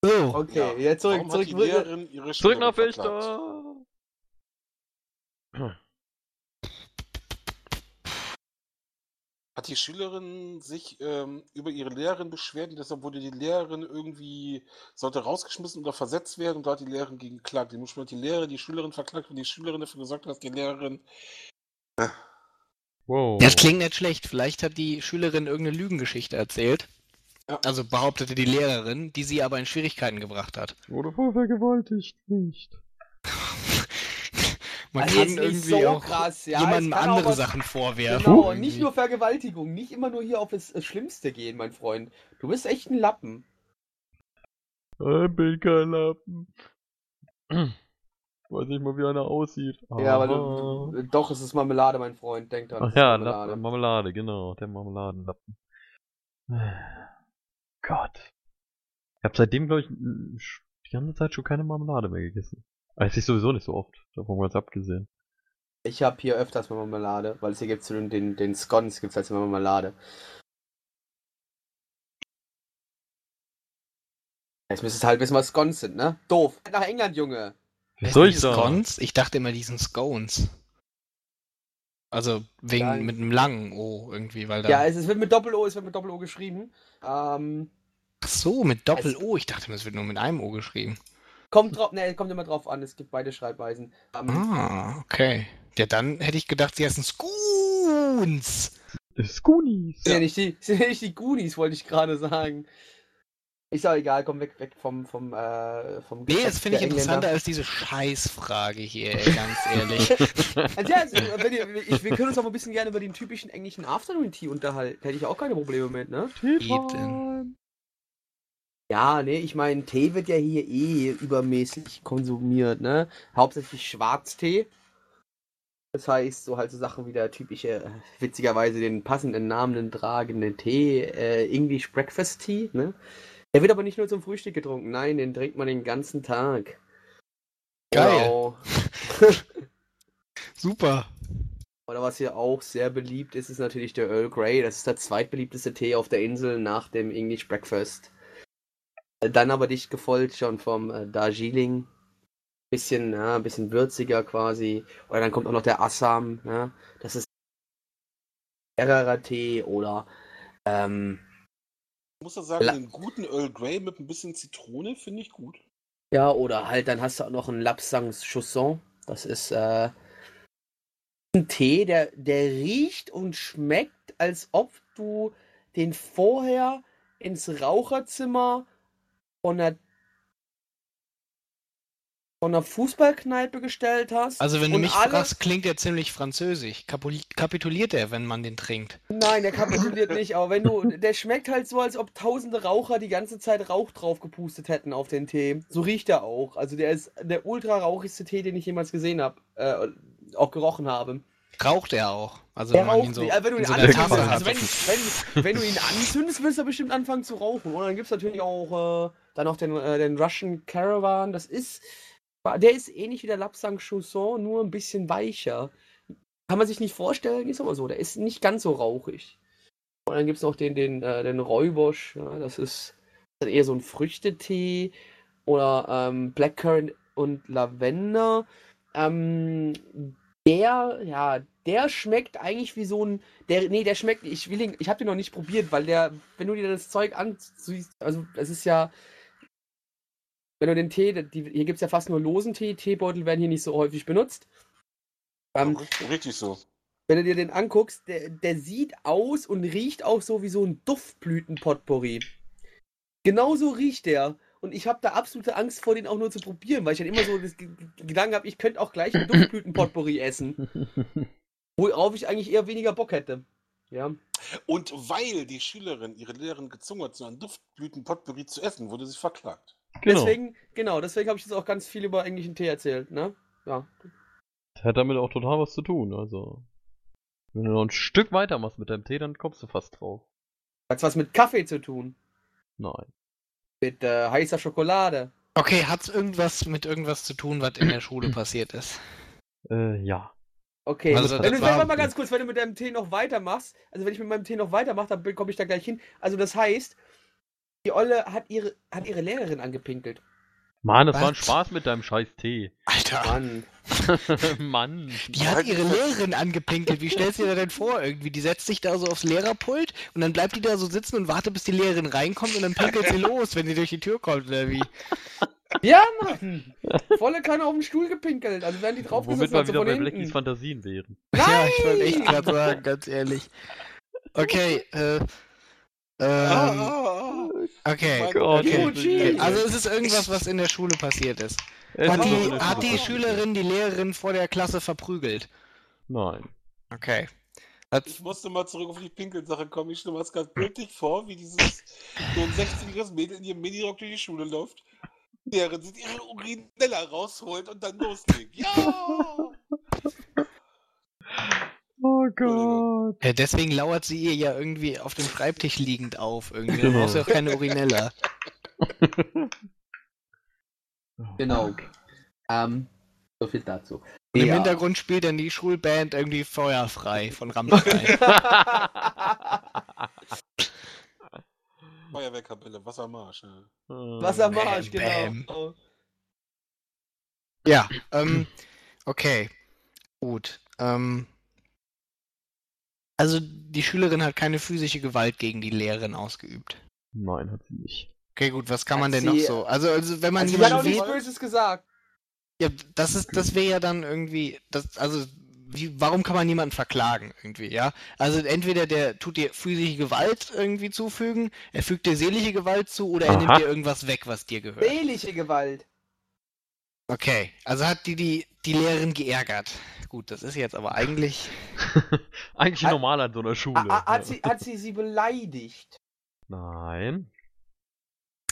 So, Okay, Ja, jetzt zurück, Warum zurück. Zurück Schülerin nach verklagt? Hat die Schülerin sich ähm, über ihre Lehrerin beschwert und deshalb wurde die Lehrerin irgendwie, sollte rausgeschmissen oder versetzt werden und da hat die Lehrerin gegen geklagt. Die muss die Lehrerin, die Schülerin verklagt, weil die Schülerin dafür gesorgt hat, dass die Lehrerin. Wow. das klingt nicht schlecht. Vielleicht hat die Schülerin irgendeine Lügengeschichte erzählt. Ja. Also behauptete die Lehrerin, die sie aber in Schwierigkeiten gebracht hat. Wurde voll vergewaltigt, nicht. Man Also kann irgendwie so auch krass, ja, jemandem es kann auch andere was- Sachen vorwerfen. Genau, irgendwie. nicht nur Vergewaltigung, nicht immer nur hier auf das, Schlimmste gehen, mein Freund. Du bist echt ein Lappen. Ich bin kein Lappen. Weiß nicht mal, wie einer aussieht. Ja, aber du, doch, es ist Marmelade, mein Freund. Denk dran. Ach ja, Marmelade. Marmelade. Marmelade, genau. Der Marmeladenlappen. Gott. Ich habe seitdem, glaube ich, die ganze Zeit schon keine Marmelade mehr gegessen. Esse ich sowieso nicht so oft. Davon mal abgesehen. Ich habe hier öfters mal Marmelade, weil es hier gibt den, den, den Scones gibt es als Marmelade. Jetzt müsstest du halt wissen, was Scones sind, ne? Doof. Nach England, Junge. Was Heißen soll die ich? Scones? Ich dachte immer, die sind Scones. Also wegen Nein. mit einem langen O irgendwie, weil da. Ja, es, es wird mit Doppel-O, es wird mit Doppel-O geschrieben. Ähm, Ach so, mit Doppel-O. Ich dachte, es wird nur mit einem O geschrieben. Kommt drauf, ne, kommt immer drauf an, es gibt beide Schreibweisen. Ähm, Ah, okay. Ja, dann hätte ich gedacht, sie heißen Scoons. Skoonies. Sind ja nicht die, sind ja nicht die Goonies, wollte ich gerade sagen. Ist auch egal, komm weg, weg vom, vom, äh, vom Nee, das finde ich interessanter als diese Scheißfrage hier, ey, ganz ehrlich. Also, ja, also, wenn ihr, ich, wir können uns auch ein bisschen gerne über den typischen englischen Afternoon Tea unterhalten. Hätte ich auch keine Probleme mit, ne? Teetime. Ja, nee, ich meine, Tee wird ja hier eh übermäßig konsumiert, ne? Hauptsächlich Schwarztee. Das heißt, so halt so Sachen wie der typische, äh, witzigerweise den passenden Namen tragende Tee, äh, English Breakfast Tea, ne? Der wird aber nicht nur zum Frühstück getrunken, nein, den trinkt man den ganzen Tag. Geil. Genau. Super. Oder was hier auch sehr beliebt ist, ist natürlich der Earl Grey. Das ist der zweitbeliebteste Tee auf der Insel nach dem English Breakfast. Dann aber dicht gefolgt schon vom äh, Darjeeling. Bisschen, ja, bisschen würziger quasi. Oder dann kommt auch noch der Assam. Ja. Das ist schwererer Tee oder ähm, Ich muss ja sagen, La- den guten Earl Grey mit ein bisschen Zitrone finde ich gut. ja, oder halt dann hast du auch noch einen Lapsang Chausson. Das ist äh, ein Tee, der, der riecht und schmeckt, als ob du den vorher ins Raucherzimmer von der von einer Fußballkneipe gestellt hast. Also wenn du mich alle- fragst, klingt der ziemlich französisch. Kapul kapituliert er, wenn man den trinkt? Nein, der kapituliert nicht, aber wenn du. Der schmeckt halt so, als ob tausende Raucher die ganze Zeit Rauch drauf gepustet hätten auf den Tee. So riecht er auch. Also der ist der ultra rauchigste Tee, den ich jemals gesehen habe. Äh, auch gerochen habe. Raucht er auch? Also ihn raucht so, nicht. Also wenn du ihn so anzündest, Tasse also hat. wenn, wenn, wenn du ihn anzündest, wirst du bestimmt anfangen zu rauchen. Und dann gibt es natürlich auch äh, dann noch den, äh, den Russian Caravan. Das ist. Der ist ähnlich wie der Lapsang Chausson, nur ein bisschen weicher. Kann man sich nicht vorstellen, ist aber so. Der ist nicht ganz so rauchig. Und dann gibt es noch den, den, äh, den Räubosch. Ja, das ist eher so ein Früchtetee. Oder ähm, Blackcurrant und Lavender. Ähm, der, ja, der schmeckt eigentlich wie so ein. Der, nee, der schmeckt. Ich will ihn, ich habe den noch nicht probiert, weil der, wenn du dir das Zeug ansiehst, also das ist ja. Wenn du den Tee, die, hier gibt es ja fast nur losen Tee, Teebeutel werden hier nicht so häufig benutzt. Ähm, Richtig- Richtig so. wenn du dir den anguckst, der, der sieht aus und riecht auch so wie so ein Duftblütenpotpourri. Genauso riecht der. Und ich habe da absolute Angst vor, den auch nur zu probieren, weil ich dann immer so das Ge- Ge- Gedanken habe, ich könnte auch gleich ein Duftblütenpotpourri essen. Worauf ich eigentlich eher weniger Bock hätte. Ja. Und weil die Schülerin ihre Lehrerin gezwungen hat, so einen Duftblütenpotpourri zu essen, wurde sie verklagt. Genau. Deswegen, genau, deswegen habe ich jetzt auch ganz viel über englischen Tee erzählt, ne? Ja. Das hat damit auch total was zu tun. Also, wenn du noch ein Stück weiter machst mit deinem Tee, dann kommst du fast drauf. Hat's was mit Kaffee zu tun? Nein. Mit äh, heißer Schokolade. Okay, hat's irgendwas mit irgendwas zu tun, was in der Schule passiert ist? Äh, ja. Okay, Also wenn das du warte mal ganz kurz, wenn du mit deinem Tee noch weitermachst, also wenn ich mit meinem Tee noch weitermache, dann komme ich da gleich hin. Also das heißt, die Olle hat ihre, hat ihre Lehrerin angepinkelt. Mann, das war ein Was? Spaß mit deinem scheiß Tee. Alter, Mann. Mann. die hat ihre Lehrerin angepinkelt. Wie stellst du dir denn vor irgendwie? Die setzt sich da so aufs Lehrerpult und dann bleibt die da so sitzen und wartet, bis die Lehrerin reinkommt und dann pinkelt sie los, wenn sie durch die Tür kommt oder wie? Ja, Mann! Volle Kanne auf den Stuhl gepinkelt. Also werden die Womit draufgesetzt, wir also wieder bei Blackies. Fantasien wären. Ja, ich wollte echt Nein! gerade sagen, ganz ehrlich. Okay, äh. Ah, Ähm, ah, okay. Mein Gott, okay. Yuji! Also es ist irgendwas, was in der Schule passiert ist. Es Hat ist die, hat die. Schülerin die Lehrerin vor der Klasse verprügelt? Nein. Okay. Hat, Ich musste mal zurück auf die Pinkelsache kommen. Ich stelle mir das ganz bildlich vor, wie dieses so ein 60-jähriges Mädel in ihrem Minirock durch die Schule läuft, während sie ihre Urinella rausholt und dann loslegt. Ja! Oh Gott. ja, deswegen lauert sie ihr ja irgendwie auf dem Schreibtisch liegend auf. Irgendwie. Dann Genau. brauchst du auch keine Urinella. Genau. Ähm, so viel dazu. Und im Ja. Hintergrund spielt dann die Schulband irgendwie Feuerfrei von Rammstein. Feuerwehrkapelle, Wassermarsch. Ja. Wassermarsch, Bam, genau. ja, ähm, okay. Gut. Ähm, also die Schülerin hat keine physische Gewalt gegen die Lehrerin ausgeübt. Nein, hat sie nicht. Okay, gut, was kann Hat man denn sie- noch so? Also, also wenn man Also, sie hat auch jemanden nichts Böses gesagt. ja, das ist, das wäre ja dann irgendwie, das, also, wie, warum kann man jemanden verklagen irgendwie, ja? Also entweder der tut dir physische Gewalt irgendwie zufügen, er fügt dir seelische Gewalt zu oder er Aha. nimmt dir irgendwas weg, was dir gehört. Seelische Gewalt. Okay, also hat die die, die Lehrerin geärgert. Gut, das ist jetzt aber eigentlich. Eigentlich Hat- normal an so einer Schule. Ha- ha- Hat sie, hat sie sie beleidigt? Nein.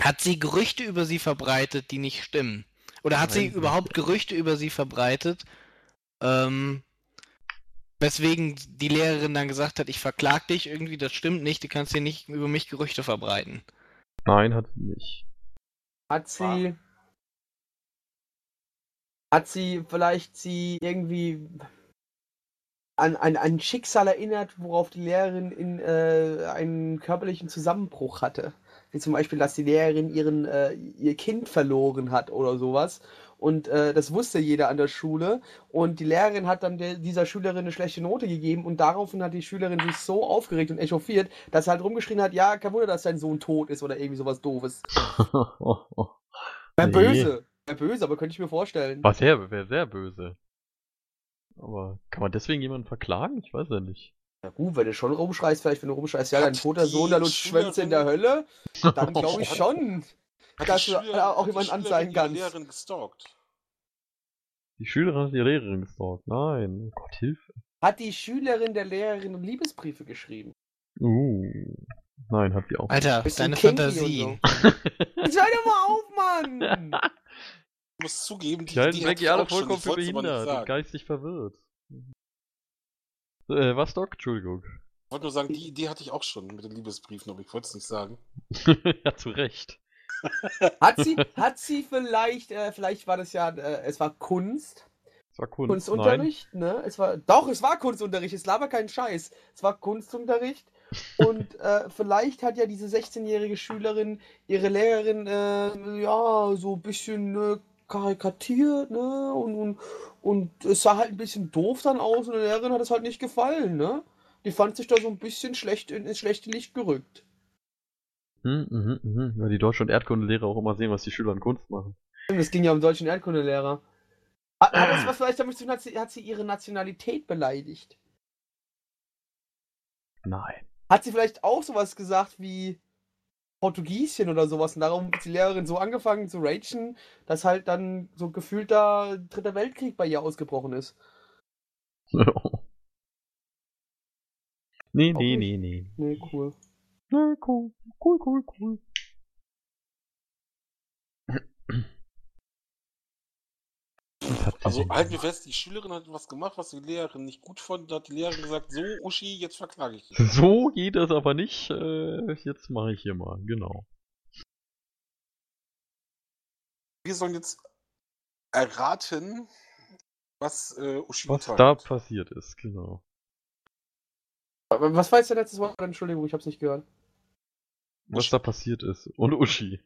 Hat sie Gerüchte über sie verbreitet, die nicht stimmen? Oder hat sie Nein. überhaupt Gerüchte über sie verbreitet, ähm, weswegen die Lehrerin dann gesagt hat, ich verklag dich irgendwie, das stimmt nicht, du kannst hier nicht über mich Gerüchte verbreiten. Nein, hat sie nicht. Hat sie. Hat sie vielleicht sie irgendwie an, an ein Schicksal erinnert, worauf die Lehrerin in äh, einen körperlichen Zusammenbruch hatte? Wie zum Beispiel, dass die Lehrerin ihren, äh, ihr Kind verloren hat oder sowas. Und äh, das wusste jeder an der Schule. Und die Lehrerin hat dann der, dieser Schülerin eine schlechte Note gegeben. Und daraufhin hat die Schülerin sich so aufgeregt und echauffiert, dass sie halt rumgeschrien hat: Ja, kein Wunder, dass dein Sohn tot ist oder irgendwie sowas Doofes. Wäre Nee. böse. Wäre böse, aber könnte ich mir vorstellen. Was sehr, wäre sehr böse. Aber kann man deswegen jemanden verklagen? Ich weiß ja nicht. Ja gut, wenn du schon rumschreist, vielleicht wenn du rumschreist, ja, dein toter die Sohn, der lutscht Schwänze in der Hölle, dann glaube ich schon, dass die du auch die jemanden Schülerin anzeigen kannst. Lehrerin gestalkt. Die Schülerin hat die Lehrerin gestalkt. Nein. Oh Gott, Hilfe. Hat die Schülerin der Lehrerin Liebesbriefe geschrieben? Uh. Nein, hat sie auch. Alter, deine Fantasie. so. Jetzt hör doch mal auf, Mann! Ich muss zugeben, die, Die halten ich alle vollkommen für behindert und geistig verwirrt. Äh, was, Doc? Entschuldigung. Ich wollte nur sagen, die Idee hatte ich auch schon mit den Liebesbriefen, aber ich wollte es nicht sagen. ja, zu Recht. Hat sie, hat sie vielleicht, äh, vielleicht war das ja, äh, es war Kunst, Das war Kunst. Kunstunterricht, ne? Es war, doch, es war Kunstunterricht, es laber kein Scheiß. Es war Kunstunterricht und äh, vielleicht hat ja diese 16-jährige Schülerin ihre Lehrerin, äh, ja, so ein bisschen äh, karikatiert, ne? Und, und, und es sah halt ein bisschen doof dann aus und der Lehrerin hat es halt nicht gefallen, ne? Die fand sich da so ein bisschen schlecht in, ins schlechte Licht gerückt. Hm, mhm, mhm. Weil die Deutsch- und Erdkundelehrer auch immer sehen, was die Schüler an Kunst machen. Es ging ja um deutschen Erdkundelehrer. Hat, hat das was vielleicht damit zu tun, hat sie, hat sie ihre Nationalität beleidigt? Nein. Hat sie vielleicht auch sowas gesagt wie Portugiesien oder sowas und darum hat die Lehrerin so angefangen zu ragen, dass halt dann so gefühlt da Dritter Weltkrieg bei ihr ausgebrochen ist. nee, nee, nee, nee. Nee, cool. Nee, cool. Cool, cool, cool. Was hat sie Also denn halten wir fest, die Schülerin hat was gemacht, was die Lehrerin nicht gut fand. Da hat die Lehrerin gesagt, so Uschi, jetzt verklage ich dich. So geht das aber nicht. Äh, jetzt mache ich hier mal, genau. Wir sollen jetzt erraten, was äh, Uschi Was da hat. passiert ist, genau. Was war jetzt der letzte Wort? Entschuldigung, ich hab's nicht gehört. Was da passiert ist. Und Uschi.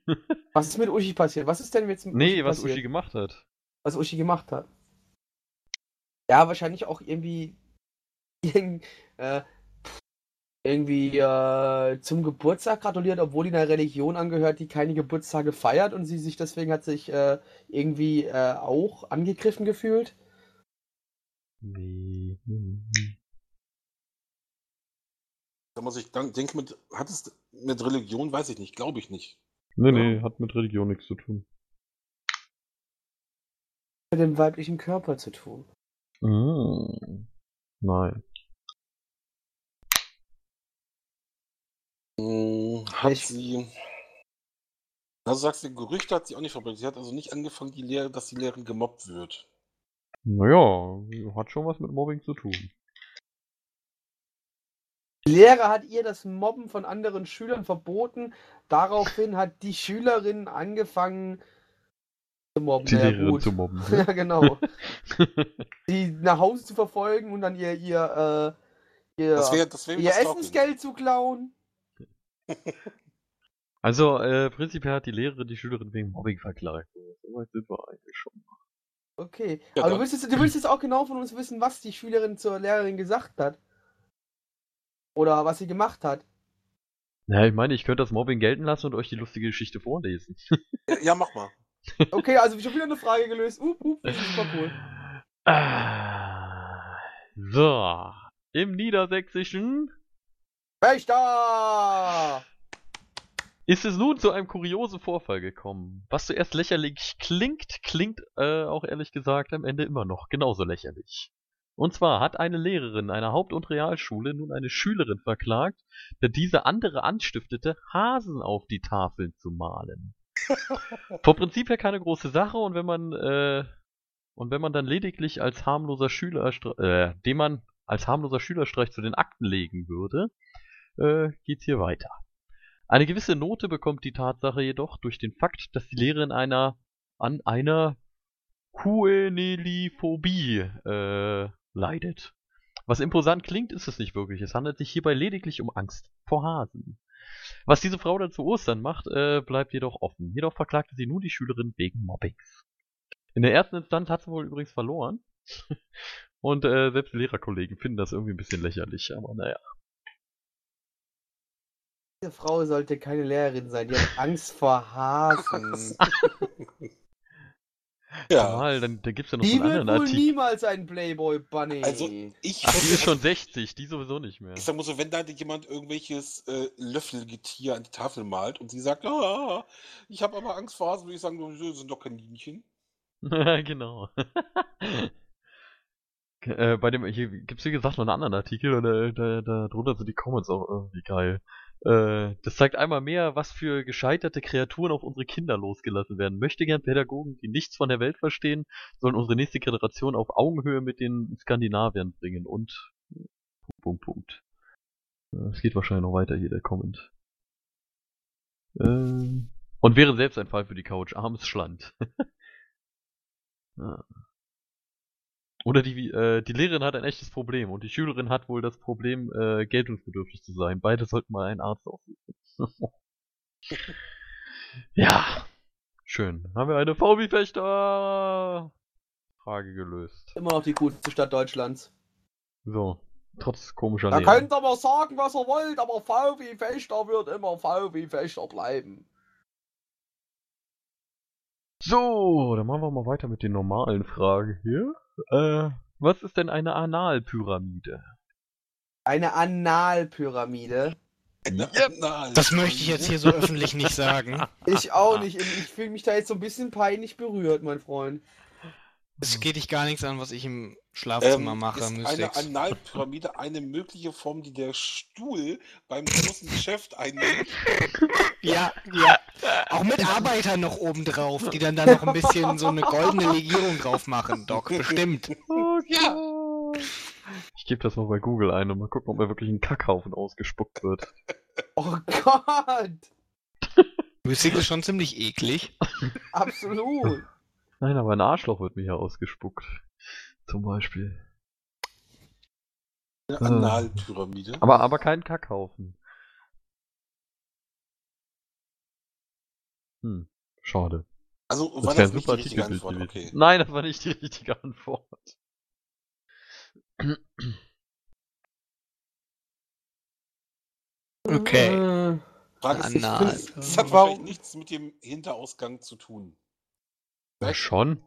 Was ist mit Uschi passiert? Was ist denn jetzt mit nee, Uschi was passiert? Uschi gemacht hat. Was Uschi gemacht hat. Ja, wahrscheinlich auch irgendwie irgend, äh, irgendwie äh, zum Geburtstag gratuliert, obwohl die einer Religion angehört, die keine Geburtstage feiert und sie sich deswegen hat sich äh, irgendwie äh, auch angegriffen gefühlt. Nee. Da muss ich dann denke, mit, hat es mit Religion, weiß ich nicht, glaube ich nicht. Nee, nee, hat mit Religion nichts zu tun. Mit dem weiblichen Körper zu tun. Mm. Nein. Hm, hat Ich- sie. Also sagst du, Gerüchte hat sie auch nicht verbreitet. Sie hat also nicht angefangen, die Lehre, dass die Lehrerin gemobbt wird. Naja, hat schon was mit Mobbing zu tun. Die Lehrer hat ihr das Mobben von anderen Schülern verboten. Daraufhin hat die Schülerin angefangen zu mobben. Die Ja, Lehrerin gut. zu mobben. Ja, genau. sie nach Hause zu verfolgen und dann ihr, ihr, äh, ihr, Das wäre das wär ihr. Essensgeld zu klauen. also, äh, prinzipiell hat die Lehrerin die Schülerin wegen Mobbing verklagt. Soweit sind wir eigentlich schon. Okay. Ja, Aber du willst, jetzt, du willst jetzt auch genau von uns wissen, was die Schülerin zur Lehrerin gesagt hat. Oder was sie gemacht hat. Ja, ich meine, ich könnte das Mobbing gelten lassen und euch die lustige Geschichte vorlesen. Ja, mach mal. Okay, also schon wieder eine Frage gelöst. Uh, uh, super cool. Ah, so. Im Niedersächsischen Wächter! ist es nun zu einem kuriosen Vorfall gekommen. Was zuerst lächerlich klingt, klingt äh, auch ehrlich gesagt am Ende immer noch genauso lächerlich. Und zwar hat eine Lehrerin einer Haupt- und Realschule nun eine Schülerin verklagt, da diese andere anstiftete, Hasen auf die Tafeln zu malen. Vom Prinzip her keine große Sache und wenn man äh, und wenn man dann lediglich als harmloser Schüler äh, den man als harmloser Schülerstreich zu den Akten legen würde, äh, geht's hier weiter. Eine gewisse Note bekommt die Tatsache jedoch durch den Fakt, dass die Lehrerin einer an einer Kueneliphobie äh, leidet. Was imposant klingt, ist es nicht wirklich. Es handelt sich hierbei lediglich um Angst vor Hasen. Was diese Frau dann zu Ostern macht, äh, bleibt jedoch offen. Jedoch verklagte sie nun die Schülerin wegen Mobbings. In der ersten Instanz hat sie wohl übrigens verloren. Und äh, selbst die Lehrerkollegen finden das irgendwie ein bisschen lächerlich, aber naja. Diese Frau sollte keine Lehrerin sein. Die hat Angst vor Hasen. Ja. Mal, dann, dann gibt's ja noch so Die einen wird anderen wohl Artikel. niemals ein Playboy Bunny. Also, ich, Ach, die ist schon also, 60, die sowieso nicht mehr. ich sag mal so, wenn da jemand irgendwelches äh, Löffelgetier an die Tafel malt und sie sagt, ah, ich habe aber Angst vor Hasen, würde ich sagen, das sind doch Kaninchen. genau. äh, bei dem, hier gibt's wie gesagt noch einen anderen Artikel und da, da, da drunter sind die Comments auch irgendwie geil. Äh, das zeigt einmal mehr, was für gescheiterte Kreaturen auf unsere Kinder losgelassen werden. Möchte gern Pädagogen, die nichts von der Welt verstehen, sollen unsere nächste Generation auf Augenhöhe mit den Skandinaviern bringen und Punkt, Punkt, Punkt. Äh, Es geht wahrscheinlich noch weiter hier, der Comment. Äh, und wäre selbst ein Fall für die Couch. Armes Schland. ja. Oder die, äh, die Lehrerin hat ein echtes Problem und die Schülerin hat wohl das Problem, äh, geltungsbedürftig zu sein. Beide sollten mal einen Arzt aufsuchen. ja. Schön. Haben wir eine VW-Fechter Frage gelöst. Immer noch die coolste Stadt Deutschlands. So. Trotz komischer Da Lehrer. könnt ihr mal sagen, was ihr wollt, aber VW Fechter wird immer VW Fechter bleiben. So, dann machen wir mal weiter mit den normalen Fragen hier. Äh, was ist denn eine Analpyramide? Eine Analpyramide. Na, na, Das möchte ich jetzt hier so öffentlich nicht sagen. Ich auch nicht. Ich fühle mich da jetzt so ein bisschen peinlich berührt, mein Freund. Es geht dich gar nichts an, was ich im Schlafzimmer ähm, mache, ist eine. Analpyramide eine mögliche Form, die der Stuhl beim großen Geschäft einnimmt? Ja, ja. Auch mit Arbeitern noch oben drauf, die dann da noch ein bisschen so eine goldene Legierung drauf machen, Doc. Bestimmt. Ja. Ich gebe das mal bei Google ein und mal gucken, ob mir wirklich ein Kackhaufen ausgespuckt wird. Oh Gott! Mystix ist schon ziemlich eklig. Absolut. Nein, aber ein Arschloch wird mir hier ausgespuckt. Zum Beispiel. Eine Ah. Analpyramide. Aber, aber kein Kackhaufen. Hm, schade. Also Das war das nicht die super richtige Antwort? Okay. Nein, das war nicht die richtige Antwort. Okay. Äh, Frage ist, Anal. das hat Warum- wahrscheinlich nichts mit dem Hinterausgang zu tun. Ja, schon.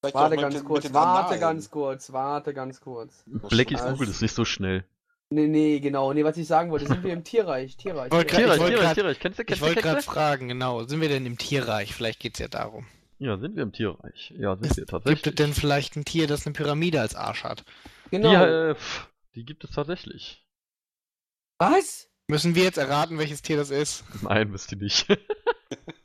Vielleicht Warte ganz den- kurz, warte ganz kurz, warte ganz kurz. Blackies schon. Google ist nicht so schnell. Nee, nee, genau. Nee, was ich sagen wollte, sind wir im Tierreich. Tierreich. Tierreich. grad- Tierreich, Tierreich, grad- Tierreich. Kennst du, Ich kennst du, wollte gerade fragen, genau, sind wir denn im Tierreich? Vielleicht geht's ja darum. Ja, sind wir im Tierreich. Ja, sind Es wir Gibt tatsächlich. es denn vielleicht ein Tier, das eine Pyramide als Arsch hat? Genau. Ja, äh, pff, die gibt es tatsächlich. Was? Müssen wir jetzt erraten, welches Tier das ist? Nein, wisst ihr nicht.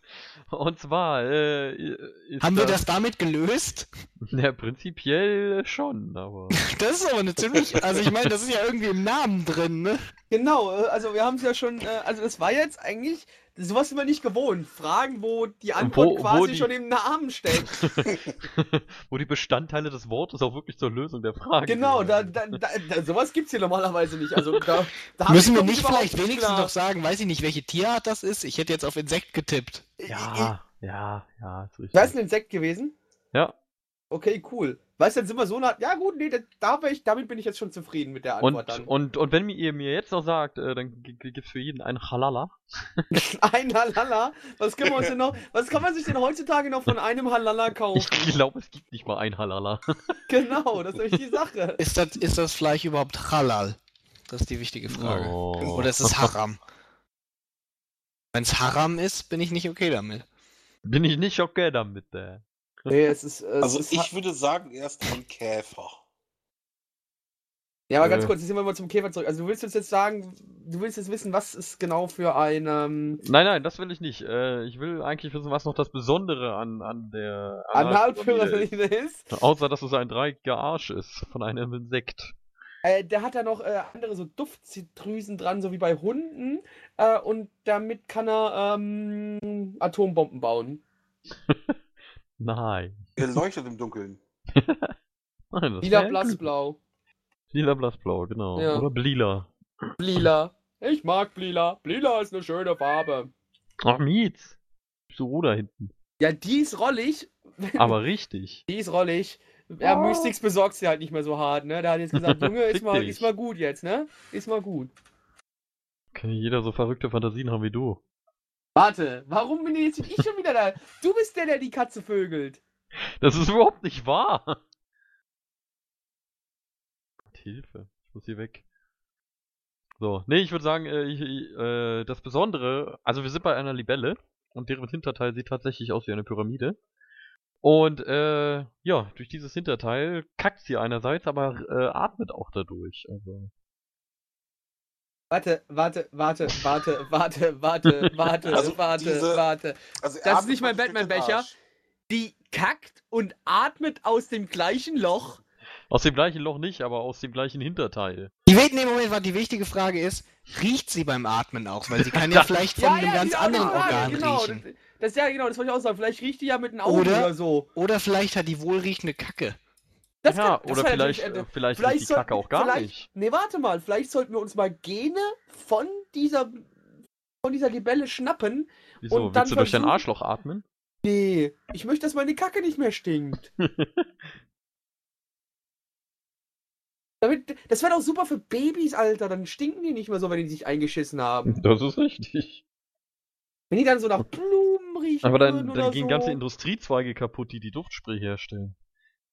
Und zwar, äh, ist Haben wir das damit gelöst? Ja, prinzipiell schon, aber. Das ist aber eine ziemlich. Also ich meine, das ist ja irgendwie im Namen drin, ne? Genau, äh, also wir haben es ja schon, äh, also das war jetzt eigentlich, sowas sind wir nicht gewohnt. Fragen, wo die Antwort Wo- wo quasi die- schon im Namen steckt. Wo die Bestandteile des Wortes auch wirklich zur Lösung der Frage genau, da, da, da, da, sowas gibt's hier normalerweise nicht. Also da, da Müssen ich wir nicht vielleicht wenigstens klar. noch sagen, weiß ich nicht, welche Tierart das ist? Ich hätte jetzt auf Insekt getippt. Ja, ja, ja, ist richtig. Wäre es ein Insekt gewesen? Ja. Okay, cool. Weißt du, dann sind wir so nah. Ja, gut, nee, da, ich, damit bin ich jetzt schon zufrieden mit der Antwort Und, dann. und, und wenn ihr mir jetzt noch sagt, äh, dann gibt's für jeden einen Halala. Ein Halala. Was können wir uns denn noch, was kann man sich denn heutzutage noch von einem Halala kaufen? Ich glaube, es gibt nicht mal ein Halala. Genau, das ist nämlich die Sache. Ist das, ist das Fleisch überhaupt halal? Das ist die wichtige Frage. Oh. Oder ist es Haram? Wenn es Haram ist, bin ich nicht okay damit. Bin ich nicht okay damit, äh. Nee, es ist. Es Also ist ich würde sagen, erst ein Käfer. ja, aber ganz äh. kurz, jetzt sind wir mal zum Käfer zurück. Also du willst uns jetzt sagen, du willst jetzt wissen, was ist genau für ein. Ähm, Nein, nein, das will ich nicht. Äh, ich will eigentlich wissen, was noch das Besondere an, an der Analpyramide ist. Außer, dass es ein dreieckiger Arsch ist von einem Insekt. Äh, der hat da noch äh, andere so Duftdrüsen dran, so wie bei Hunden. Äh, und damit kann er ähm, Atombomben bauen. Nein. Er leuchtet im Dunkeln. Nein das Lila, wär blass, klug. blau. Lila, blassblau, genau. Ja. Oder Blila. Lila. Ich mag Blila. Blila ist eine schöne Farbe. Ach, Mietz. So roh da hinten. Ja, die ist rollig. Aber richtig. Die ist rollig. Ja, Mystics besorgt sie halt nicht mehr so hart, ne? Der hat jetzt gesagt, Junge, ist mal, ist mal gut jetzt, ne? Ist mal gut. Kann nicht jeder so verrückte Fantasien haben wie du. Warte, warum bin jetzt ich schon wieder da? Du bist der, der die Katze vögelt. Das ist überhaupt nicht wahr. Hilfe. Ich muss hier weg. So, nee, ich würde sagen, äh, ich, äh, das Besondere, also wir sind bei einer Libelle und deren Hinterteil sieht tatsächlich aus wie eine Pyramide. Und äh, ja, durch dieses Hinterteil kackt sie einerseits, aber äh, atmet auch dadurch. Also. Warte, warte, warte, warte, warte, warte, warte, Also warte, diese- warte. Also Das ist nicht mein Batman-Becher. Die kackt und atmet aus dem gleichen Loch. Aus dem gleichen Loch nicht, aber aus dem gleichen Hinterteil. Die, nee, Moment, die wichtige Frage ist, riecht sie beim Atmen auch? Weil sie kann ja vielleicht von einem ganz die anderen Frage, Organ genau. riechen. Das, das ja genau, das wollte ich auch sagen. Vielleicht riecht die ja mit den Augen Oder- oder, so. Oder vielleicht hat die wohlriechende Kacke. Das ja, kann- oder vielleicht, äh, vielleicht, vielleicht riecht die Kacke auch gar nicht. Nee, warte mal, vielleicht sollten wir uns mal Gene von dieser von dieser Libelle schnappen. Wieso? und dann Willst du durch dein Arschloch atmen? Nee, ich möchte, dass meine Kacke nicht mehr stinkt. Damit, das wäre doch super für Babys, Alter. Dann stinken die nicht mehr so, wenn die sich eingeschissen haben. Das ist richtig. Wenn die dann so nach Blumen riechen Aber dann, dann gehen so. ganze Industriezweige kaputt, die die Duftspray herstellen.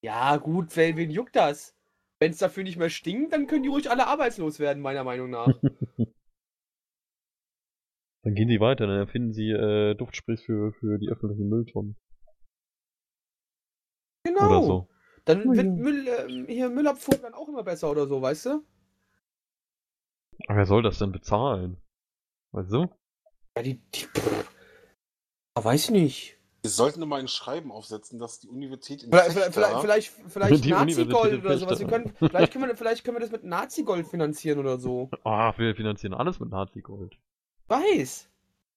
Ja, gut, wen, wen juckt das? Wenn es dafür nicht mehr stinkt, dann können die ruhig alle arbeitslos werden, meiner Meinung nach. Dann gehen sie weiter, dann erfinden sie äh, Duftsprays für, für die öffentlichen Mülltonnen. Genau. Oder so. Dann wird Mhm. Müll, ähm, hier Müllabfuhr dann auch immer besser oder so, weißt du? Aber wer soll das denn bezahlen? Weißt du? Ja, die. die pff. Ah, weiß ich nicht. Wir sollten mal ein Schreiben aufsetzen, dass die Universität in Vielleicht, Fechter- vielleicht, vielleicht, Nazi-Gold oder sowas. Wir können, vielleicht, können wir, vielleicht können wir das mit Nazi-Gold finanzieren oder so. Ah, wir finanzieren alles mit Nazi-Gold. Weiß.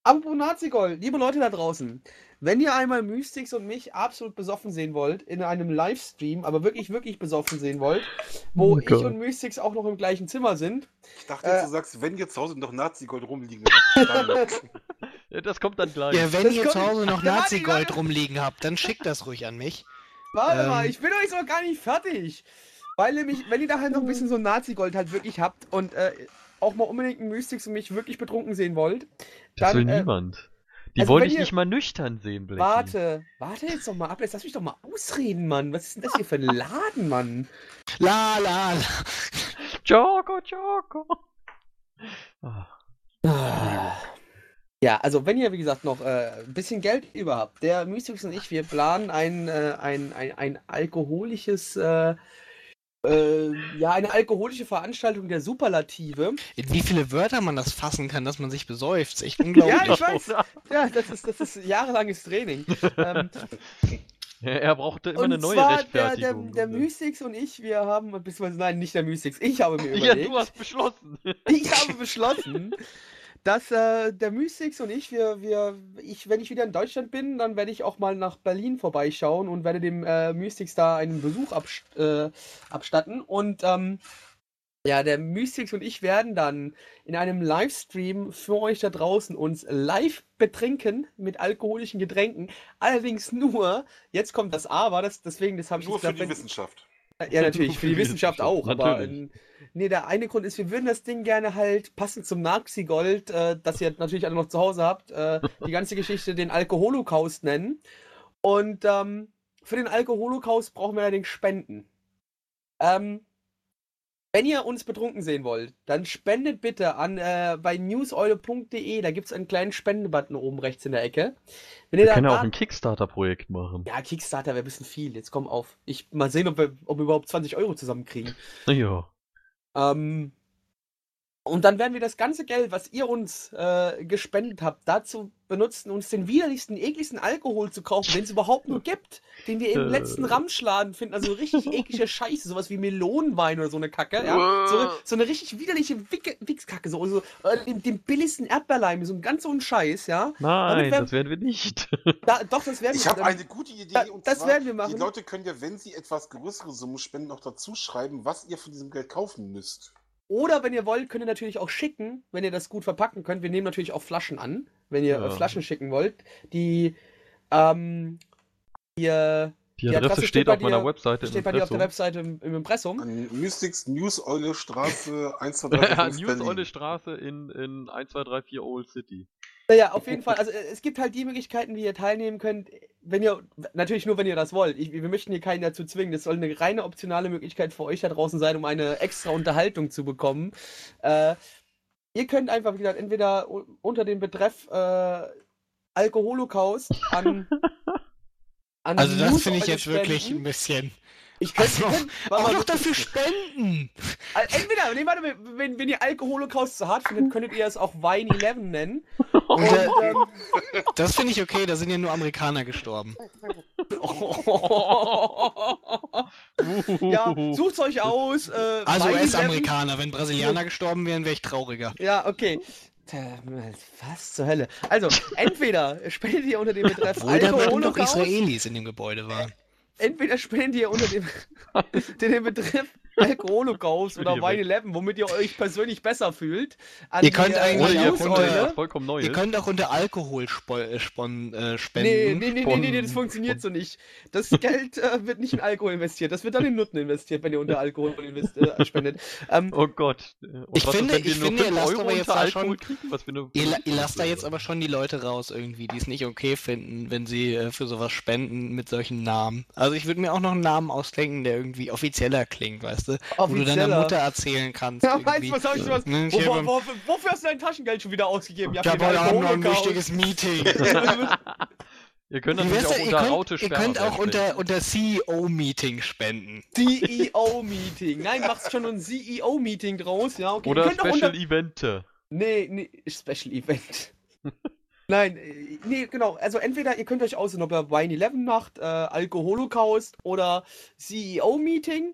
Apropos Nazi-Gold, liebe Leute da draußen, wenn ihr einmal Mystics und mich absolut besoffen sehen wollt, in einem Livestream, aber wirklich, wirklich besoffen sehen wollt, wo Oh ich und Mystics auch noch im gleichen Zimmer sind, Ich dachte Äh, du sagst, wenn ihr zu Hause noch Nazi-Gold rumliegen habt, das kommt dann gleich. Ja, wenn Das ihr kommt- zu Hause noch Nazi-Gold rumliegen habt, dann schickt das ruhig an mich. Warte Ähm. mal, ich bin euch noch gar nicht fertig. Weil nämlich, wenn ihr da halt noch ein bisschen so Nazi-Gold halt wirklich habt und äh, auch mal unbedingt einen Mystics und mich wirklich betrunken sehen wollt, das will dann, äh, niemand. Die also wollen dich ihr- nicht mal nüchtern sehen, Blackie. warte, warte jetzt doch mal ab, jetzt lass mich doch mal ausreden, Mann. Was ist denn das hier für ein Laden, Mann? La la la. Choco, Choco. Ah, Ja, also wenn ihr, wie gesagt, noch äh, ein bisschen Geld über habt, der Mystics und ich, wir planen ein, äh, ein, ein, ein alkoholisches, äh, äh, ja, eine alkoholische Veranstaltung der Superlative. In wie viele Wörter man das fassen kann, dass man sich besäuft, ist echt unglaublich. Ja, ich weiß. Ja, das ist, das ist jahrelanges Training. ähm, Ja, er brauchte immer und eine neue zwar der, der, Rechtfertigung. der Mystics und ich, wir haben, beziehungsweise nein, nicht der Mystics, ich habe mir ja, überlegt. du hast beschlossen. Ich habe beschlossen, dass äh, der Mystics und ich, wir, wir, ich, wenn ich wieder in Deutschland bin, dann werde ich auch mal nach Berlin vorbeischauen und werde dem äh, Mystics da einen Besuch abst äh, abstatten. Und ähm, ja, der Mystics und ich werden dann in einem Livestream für euch da draußen uns live betrinken mit alkoholischen Getränken. Allerdings nur, jetzt kommt das Aber, das, deswegen, das habe ich nur jetzt für gesagt, die Wissenschaft. Ja, natürlich, für die Wissenschaft auch, aber ähm, nee, der eine Grund ist, wir würden das Ding gerne halt passend zum Nazi-Gold, äh, das ihr natürlich alle noch zu Hause habt, äh, die ganze Geschichte den Alkoholocaust nennen. Und ähm, für den Alkoholocaust brauchen wir allerdings Spenden. Ähm, wenn ihr uns betrunken sehen wollt, dann spendet bitte an äh, bei newseule.de, da gibt es einen kleinen Spendenbutton oben rechts in der Ecke. Wenn ihr Wir können ja auch ein Kickstarter-Projekt machen. ja, Kickstarter wäre ein bisschen viel. Jetzt komm auf. Ich mal sehen, ob wir, ob wir überhaupt 20 Euro zusammenkriegen. Ja. Ähm, und dann werden wir das ganze Geld, was ihr uns äh, gespendet habt, dazu benutzen, uns den widerlichsten, ekligsten Alkohol zu kaufen, den es überhaupt nur gibt, den wir im Äh. letzten Ramschladen finden. Also richtig eklige Scheiße, sowas wie Melonenwein oder so eine Kacke. Ja? So, so eine richtig widerliche Wicke, Wichskacke, so, so äh, den, den billigsten Erdbeerleim, so ein ganz so ein Scheiß, ja. Nein, wir- das werden wir nicht. Da, doch, das werden Ich wir habe eine gute Idee. Da- und das zwar, werden wir machen. Die Leute können ja, wenn sie etwas größere Summen spenden, noch dazu schreiben, was ihr von diesem Geld kaufen müsst. Oder wenn ihr wollt, könnt ihr natürlich auch schicken, wenn ihr das gut verpacken könnt. Wir nehmen natürlich auch Flaschen an, wenn ihr Ja. äh, Flaschen schicken wollt. Die, ähm, die, äh, Die Die Adresse Adresse steht steht bei auf meiner dir- Webseite im steht bei dir auf der Impressum. Webseite im, im Impressum. An Mystics News Eule Straße 1, 2, 3, 4, Ja, 5 News. Eule Straße in, in 1, 2, 3, 4 Old City. Naja, auf jeden Fall. Also äh, es gibt halt die Möglichkeiten, wie ihr teilnehmen könnt. Wenn ihr, natürlich nur, wenn ihr das wollt. Ich, wir möchten hier keinen dazu zwingen. Das soll eine reine optionale Möglichkeit für euch da draußen sein, um eine extra Unterhaltung zu bekommen. Äh, ihr könnt einfach, wie gesagt, entweder unter dem Betreff äh, Alkoholocaust an an Also das finde ich jetzt wirklich spenden. ein bisschen. Ich könnte Also, warte auch noch dafür spenden! Also Entweder, nee, warte, wenn, wenn ihr Alkoholocaust zu hart findet, könntet ihr es auch Wine 11 nennen. Und, äh, Das finde ich okay, da sind ja nur Amerikaner gestorben. ja, sucht's euch aus. Äh, Also Wine 11. US-Amerikaner, wenn Brasilianer gestorben wären, wäre ich trauriger. Ja, okay. Was zur Hölle? Also, entweder spendet ihr unter dem Betreff Obwohl da bestimmt doch Alkoholocaust, Israelis in dem Gebäude waren. Entweder spendet ihr unter dem, den, den Betreff Alkoholocaust oder Hier Wine weg. 11, womit ihr euch persönlich besser fühlt. An Ihr könnt die, äh, eigentlich ihr auch unter- vollkommen Neues. Ihr könnt auch unter Alkohol äh, äh, Nee, spenden. nee, nee, nee, nee, nee, das funktioniert so nicht. Das Geld äh, wird nicht in Alkohol investiert, das wird dann in Nutten investiert, wenn ihr unter Alkohol invest äh, spendet. Ähm, Oh Gott. Und Ich was finde- ich nur finde, ihr 5 lasst Euro aber jetzt da schon- kriegen? Ihr, ihr lasst da jetzt aber schon die Leute raus irgendwie, die es nicht okay finden, wenn sie äh, für sowas spenden mit solchen Namen. Also ich würde mir auch noch einen Namen ausdenken, der irgendwie offizieller klingt, weißt du? Wo du deiner. Mutter erzählen kannst. ja, weißt irgendwie. du, was hab ich was? Ne, Wo, wo, wo, wofür hast du dein Taschengeld schon wieder ausgegeben? Ich habe heute Abend noch ein wichtiges Meeting. Ihr könnt natürlich auch unter könnt, Raute ihr könnt auch unter, unter CEO-Meeting spenden. CEO-Meeting. Nein, machst schon ein CEO-Meeting draus, ja, okay. Oder Special unter... Evente. Nee, nee, Special Event. Nein, äh, nee, genau. Also entweder ihr könnt euch aussuchen, ob ihr Wine 11 macht, äh, Alkoholocaust oder CEO-Meeting.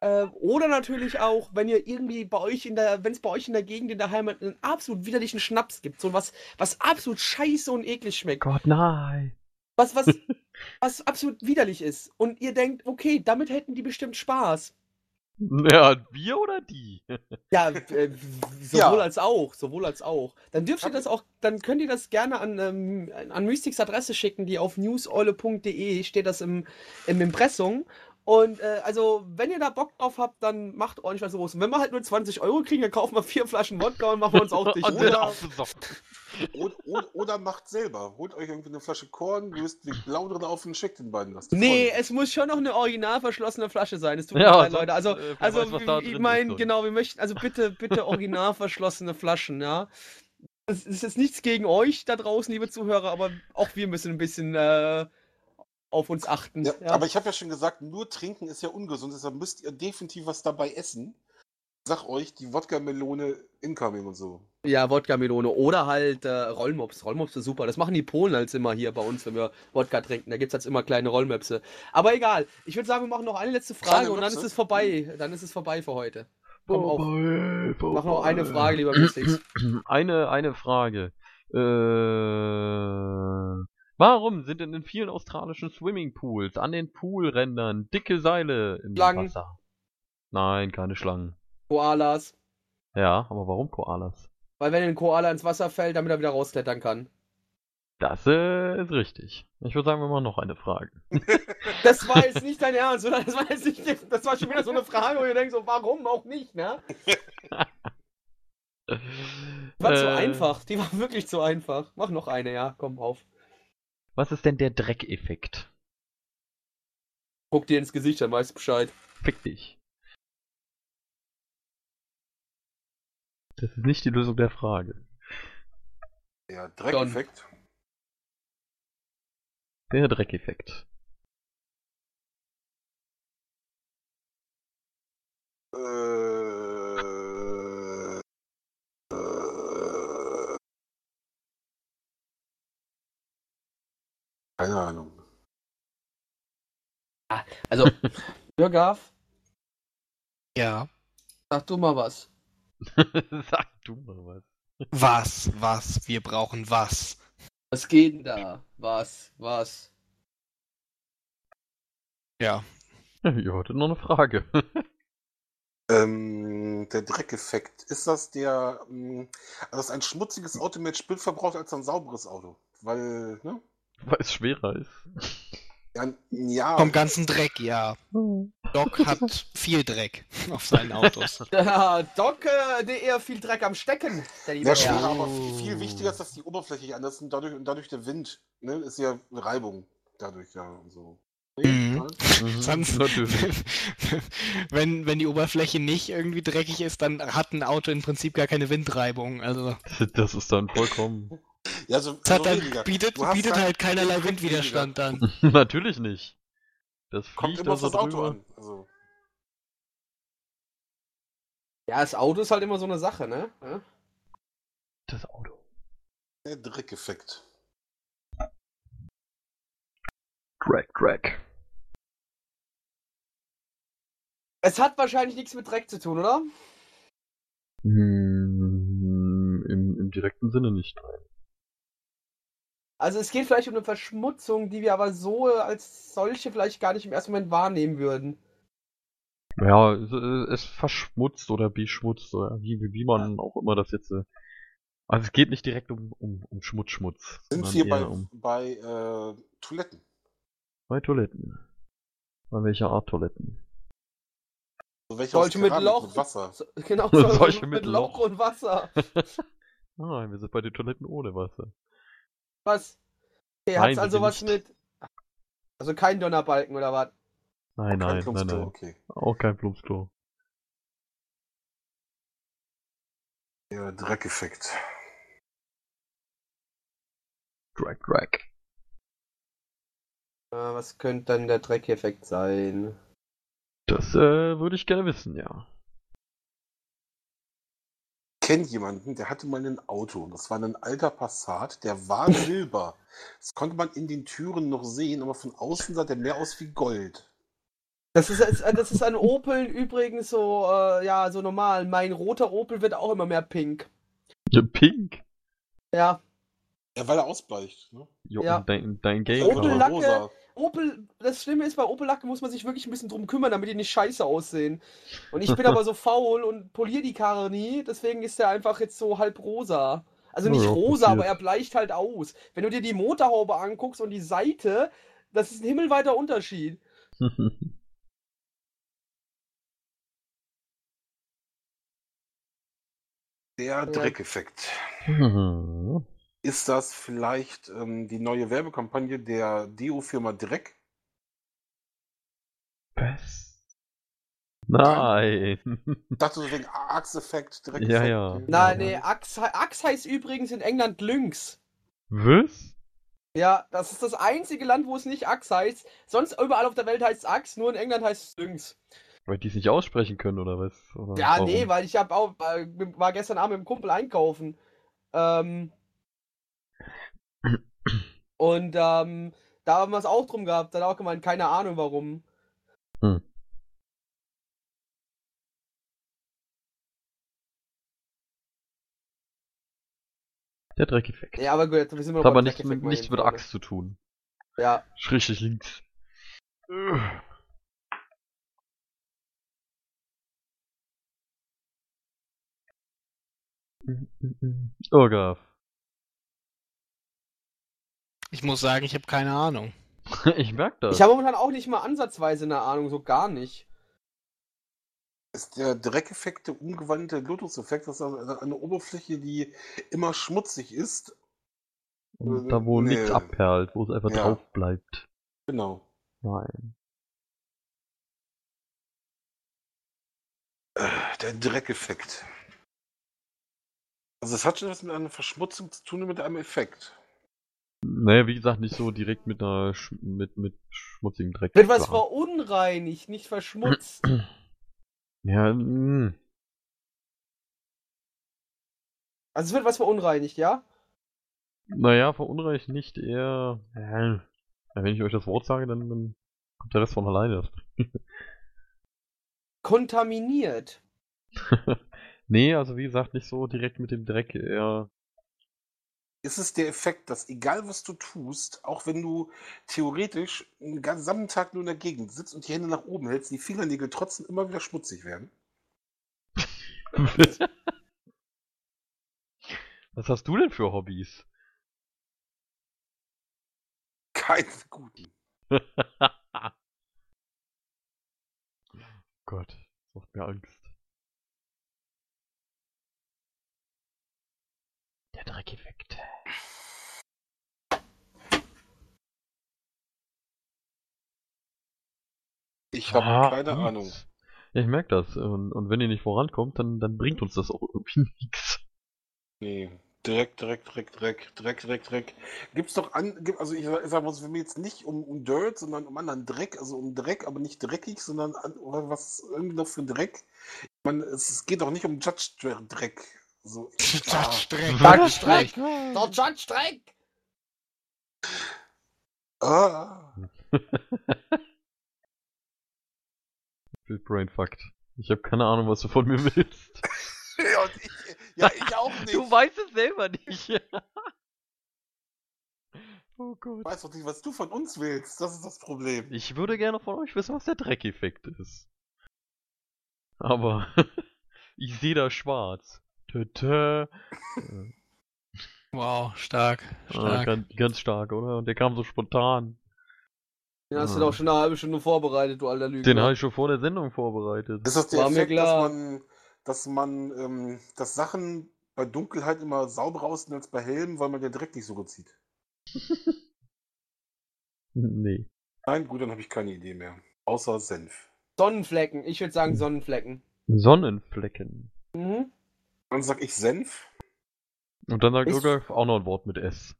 Äh, oder natürlich auch, wenn ihr irgendwie bei euch in der, wenn es bei euch in der Gegend in der Heimat einen absolut widerlichen Schnaps gibt, so was, was absolut scheiße und eklig schmeckt, Gott, nein. was, was, was absolut widerlich ist. Und ihr denkt, okay, damit hätten die bestimmt Spaß. Ja, wir oder die? Ja, äh, sowohl Ja. als auch, sowohl als auch. Dann dürft ihr das auch, dann könnt ihr das gerne an, ähm, an Mystics Adresse schicken, die auf newseule.de steht das im, im Impressum. Und äh, also, wenn ihr da Bock drauf habt, dann macht ordentlich was los. Und wenn wir halt nur 20 Euro kriegen, dann kaufen wir vier Flaschen Wodka und machen wir uns auch dicht. Oder-. Oder, oder, oder macht selber. Holt euch irgendwie eine Flasche Korn, löst wie blau drin auf und schickt den beiden das. Die Nee, freuen es muss schon noch eine original verschlossene Flasche sein. Es tut mir Ja, leid, Leute. Also, äh, also weiß, ich meine, genau, wir möchten, also bitte, bitte original verschlossene Flaschen, ja. Es ist jetzt nichts gegen euch da draußen, liebe Zuhörer, aber auch wir müssen ein bisschen äh, auf uns achten. Ja, ja. Aber ich habe ja schon gesagt, nur trinken ist ja ungesund, deshalb müsst ihr definitiv was dabei essen. Ich sag euch, die Wodka-Melone incoming und so. ja, Wodka-Melone oder halt äh, Rollmops. Rollmops ist super. Das machen die Polen als immer hier bei uns, wenn wir Wodka trinken. Da gibt es jetzt immer kleine Rollmöpse. Aber egal. Ich würde sagen, wir machen noch eine letzte Frage Kleine und dann Möpse? ist es vorbei. Dann ist es vorbei für heute. Komm auf. Mach noch eine Frage, lieber Mystics. Eine, eine Frage. Äh, warum sind in vielen australischen Swimmingpools an den Poolrändern dicke Seile im Schlangen. Wasser? Nein, keine Schlangen. Koalas. Ja, aber warum Koalas? Weil wenn ein Koala ins Wasser fällt, damit er wieder rausklettern kann. Das äh, ist richtig. Ich würde sagen, wir machen noch eine Frage. Das war jetzt nicht dein Ernst, oder? Das war jetzt nicht, das war schon wieder so eine Frage, wo ihr denkt so, warum auch nicht, ne? Die war zu Äh, einfach, die war wirklich zu einfach. Mach noch eine, ja, komm auf. Was ist denn der Dreckeffekt? Guck dir ins Gesicht, dann weißt du Bescheid. Fick dich. Das ist nicht die Lösung der Frage. Der Dreckeffekt. Der Dreckeffekt. Äh, keine Ahnung. Also, Bürgaf, Ja. sag du mal was. Sag du mal was. Was, was, wir brauchen was. Was geht denn da? Was, was? Ja. Ihr hattet noch eine Frage. Ähm, der Dreckeffekt. Ist das der, also dass ein schmutziges Auto mehr Sprit verbraucht als ein sauberes Auto? Weil, ne? Weil es schwerer ist. Ja, ja Vom ganzen Dreck, ja. Doc hat viel Dreck auf seinen Autos. Der Doc, äh, der eher viel Dreck am Stecken. Der Ja, Herr. schwerer, aber viel, viel wichtiger ist, dass die Oberfläche anders ist und dadurch, und dadurch der Wind, ne? Ist ja Reibung dadurch, ja, und so. Mhm. Ja. Sonst, Natürlich. wenn, wenn die Oberfläche nicht irgendwie dreckig ist, dann hat ein Auto im Prinzip gar keine Windreibung. Also, Das ist dann vollkommen. Ja, so, Das hat so dann, bietet, bietet halt keinerlei Windwiderstand an. Natürlich nicht. Das Kommt fliegt immer auf so das Auto drüber. an. Also, Ja, das Auto ist halt immer so eine Sache, ne? Ja? Das Auto. der Dreckeffekt. Drag, drag. Es hat wahrscheinlich nichts mit Dreck zu tun, oder? Hm, im, Im direkten Sinne nicht. Also es geht vielleicht um eine Verschmutzung, die wir aber so als solche vielleicht gar nicht im ersten Moment wahrnehmen würden. Ja, es, es verschmutzt oder beschmutzt oder wie, wie wie man auch immer das jetzt. äh, Also es geht nicht direkt um, um, um Schmutz, Schmutz. Sind wir bei, um bei äh, Toiletten? bei Toiletten. Bei welcher Art Toiletten? So welche Solche mit Loch. Mit Wasser. So, genau, Solche solche mit mit Loch Loch. und Wasser. Ah, wir sind bei den Toiletten ohne Wasser. Was? Okay, Nein, hat's sind also was nicht. mit. Also kein Donnerbalken oder was? Nein, nein, nein, nein. Okay. Auch kein Plumpsklo. Der Dreckeffekt. Drag, drag. Äh, was könnte dann der Dreckeffekt sein? Das äh, würde ich gerne wissen, ja. Kennt jemanden, der hatte mal ein Auto. und Das war ein alter Passat, der war silber. Das konnte man in den Türen noch sehen, aber von außen sah der mehr aus wie Gold. Das ist, das ist an Opel übrigens so, äh, ja, so normal. Mein roter Opel wird auch immer mehr pink. Ja, Pink. Ja. Ja, weil er ausbleicht. Ne? Jo, Ja. dein, dein Game. Opel Oder Lacke- rosa. Opel, das Schlimme ist, bei Opel-Lacke muss man sich wirklich ein bisschen drum kümmern, damit die nicht scheiße aussehen. Und ich bin aber so faul und poliere die Karre nie, deswegen ist der einfach jetzt so halb rosa. Also nicht ja, rosa, passiert. aber er bleicht halt aus. Wenn du dir die Motorhaube anguckst und die Seite, das ist ein himmelweiter Unterschied. Der Dreckeffekt. Mhm. Ist das vielleicht ähm, die neue Werbekampagne der Deo-Firma Dreck? Was? Nein. Ich dachte so wegen Axe-Effekt, Dreckeffekt. Ja, ja. Nein, nee, Axe, Axe heißt übrigens in England Lynx. Was? Ja, das ist das einzige Land, wo es nicht Axe heißt. Sonst überall auf der Welt heißt es Axe, nur in England heißt es Lynx. Weil die es nicht aussprechen können, oder was? Oder Ja, warum? nee, weil ich hab auch, äh, war gestern Abend mit dem Kumpel einkaufen. Ähm, und ähm, da haben wir es auch drum gehabt. Da hat er auch gemeint, keine Ahnung warum. Hm. Der Dreckeffekt. Ja, aber gut, jetzt sind wir Hat noch aber nichts mit, Dreckeffekt mal nichts hin mit. Axt zu tun. Ja, Schrägstrich links. Oh, Graf. Ich muss sagen, ich habe keine Ahnung. Ich merk das. ich habe momentan auch nicht mal ansatzweise eine Ahnung, so gar nicht. Ist der Dreckeffekt der umgewandelte Lotus-Effekt? Das ist eine Oberfläche, die immer schmutzig ist. Und da, wo Nee. nichts abperlt, wo es einfach Ja. drauf bleibt. Genau. Nein. Äh, Der Dreckeffekt. Also es hat schon was mit einer Verschmutzung zu tun und mit einem Effekt. Naja, wie gesagt, nicht so direkt mit einer Sch mit, mit schmutzigem Dreck. Wird was verunreinigt, nicht verschmutzt. Ja, mh. Also es wird was verunreinigt, ja? naja, verunreicht nicht eher. Äh, wenn ich euch das Wort sage, dann, dann kommt der Rest von alleine. Kontaminiert. nee, also wie gesagt, nicht so direkt mit dem Dreck, eher. Ist es der Effekt, dass egal was du tust, auch wenn du theoretisch einen gesamten Tag nur in der Gegend sitzt und die Hände nach oben hältst, die Fingernägel trotzdem immer wieder schmutzig werden? Was hast du denn für Hobbys? Keine guten. Gott, das macht mir Angst. Der Dreckeffekt. Ich habe Ah, keine gut. Ahnung. Ja, ich merke das. Und, und wenn ihr nicht vorankommt, dann, dann bringt uns das auch irgendwie nichts. Nee. Dreck, Dreck, Dreck, Dreck, Dreck, Dreck, Dreck. Gibt's doch an, also ich sag mal, es will mir jetzt nicht um, um Dirt, sondern um anderen Dreck, also um Dreck, aber nicht dreckig, sondern an, was irgendwie noch für Dreck. Ich meine, es, es geht doch nicht um Judge Dreck. So, ah, Streck. Judge Judge Dreck! ah. Bill Brainfucked. Ich habe keine Ahnung, was du von mir willst. Ja, und ich, ja, ich auch nicht. Du weißt es selber nicht. oh Gott. Ich weiß doch nicht, was du von uns willst. Das ist das Problem. Ich würde gerne von euch wissen, was der Dreckeffekt ist. Aber ich sehe da schwarz. Tö, tö. Wow, stark. Ah, stark. ganz, ganz stark, oder? Und der kam so spontan. Den hast du Ah. doch schon eine halbe Stunde vorbereitet, du alter Lügner. Den habe ich schon vor der Sendung vorbereitet. Ist das der War mir Effekt, dass klar. man, dass man, ähm, dass Sachen bei Dunkelheit immer sauberer aussehen als bei hellem, weil man den Dreck nicht so gut sieht? Nee. Nein, gut, dann habe ich keine Idee mehr. Außer Senf. Sonnenflecken. Ich würde sagen Sonnenflecken. Sonnenflecken. Mhm. Dann sag ich Senf. Und dann sagt Ist- Irga auch noch ein Wort mit S.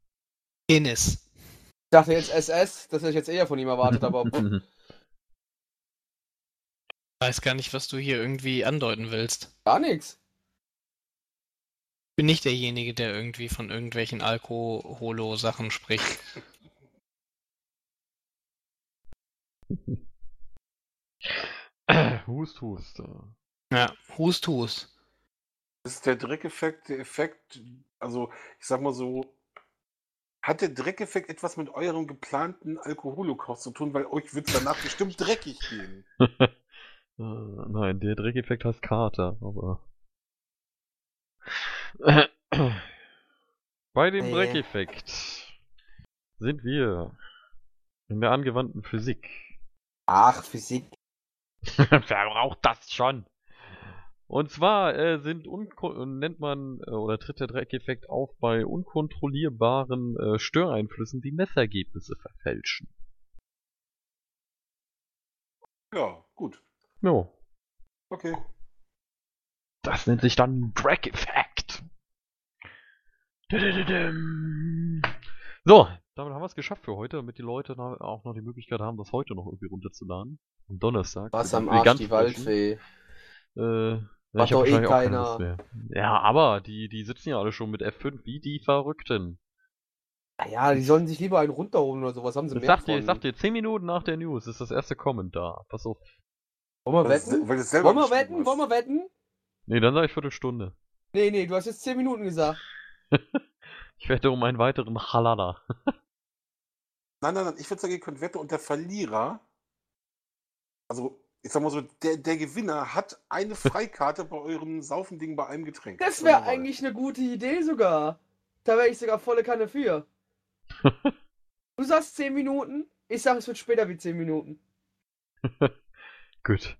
Penis. Ich dachte jetzt SS, das hätte ich jetzt eher von ihm erwartet, aber Weiß gar nicht, was du hier irgendwie andeuten willst. gar nichts. Bin nicht derjenige, der irgendwie von irgendwelchen Alkoholo-Sachen spricht. hust, hust. Ja, Hust, Hust. Das ist der Dreckeffekt, der Effekt, also ich sag mal so, hat der Dreckeffekt etwas mit eurem geplanten Alkoholokost zu tun, weil euch wird es danach bestimmt dreckig gehen. Äh, Nein, der Dreckeffekt heißt Kater, aber. Bei dem. Dreckeffekt sind wir in der angewandten Physik. Ach, Physik. Wer braucht das schon? Und zwar äh, sind nennt man äh, oder tritt der Dreckeffekt auf bei unkontrollierbaren äh, Störeinflüssen, die Messergebnisse verfälschen. Ja, gut. Jo, Okay. das nennt sich dann Dreckeffekt. Dudududum. So, damit haben wir es geschafft für heute, damit die Leute auch noch die Möglichkeit haben, das heute noch irgendwie runterzuladen. Am Donnerstag. Was am Arsch, die. Waldfee. Äh, ja, Macht ich doch eh keiner. Ja, aber die, die sitzen ja alle schon mit F5 wie die Verrückten. Naja, die sollen sich lieber einen runterholen oder sowas, haben sie Ich mehr sag dir, von. ich sag dir, 10 Minuten nach der News ist das erste Comment da. Pass auf. Wollen wir wetten? Wollen wir wetten? Wollen wir wetten? Nee, dann sag ich Viertelstunde. Nee, nee, du hast jetzt 10 Minuten gesagt. Ich wette um einen weiteren Halala. Nein, nein, nein, ich würde sagen, ihr könnt wetten und der Verlierer, also ich sag mal so, der, der Gewinner hat eine Freikarte bei eurem Saufending bei einem Getränk. Das wäre eigentlich eine gute Idee sogar. Da wäre ich sogar volle Kanne für. Du sagst 10 Minuten, ich sag, es wird später wie 10 Minuten. Gut.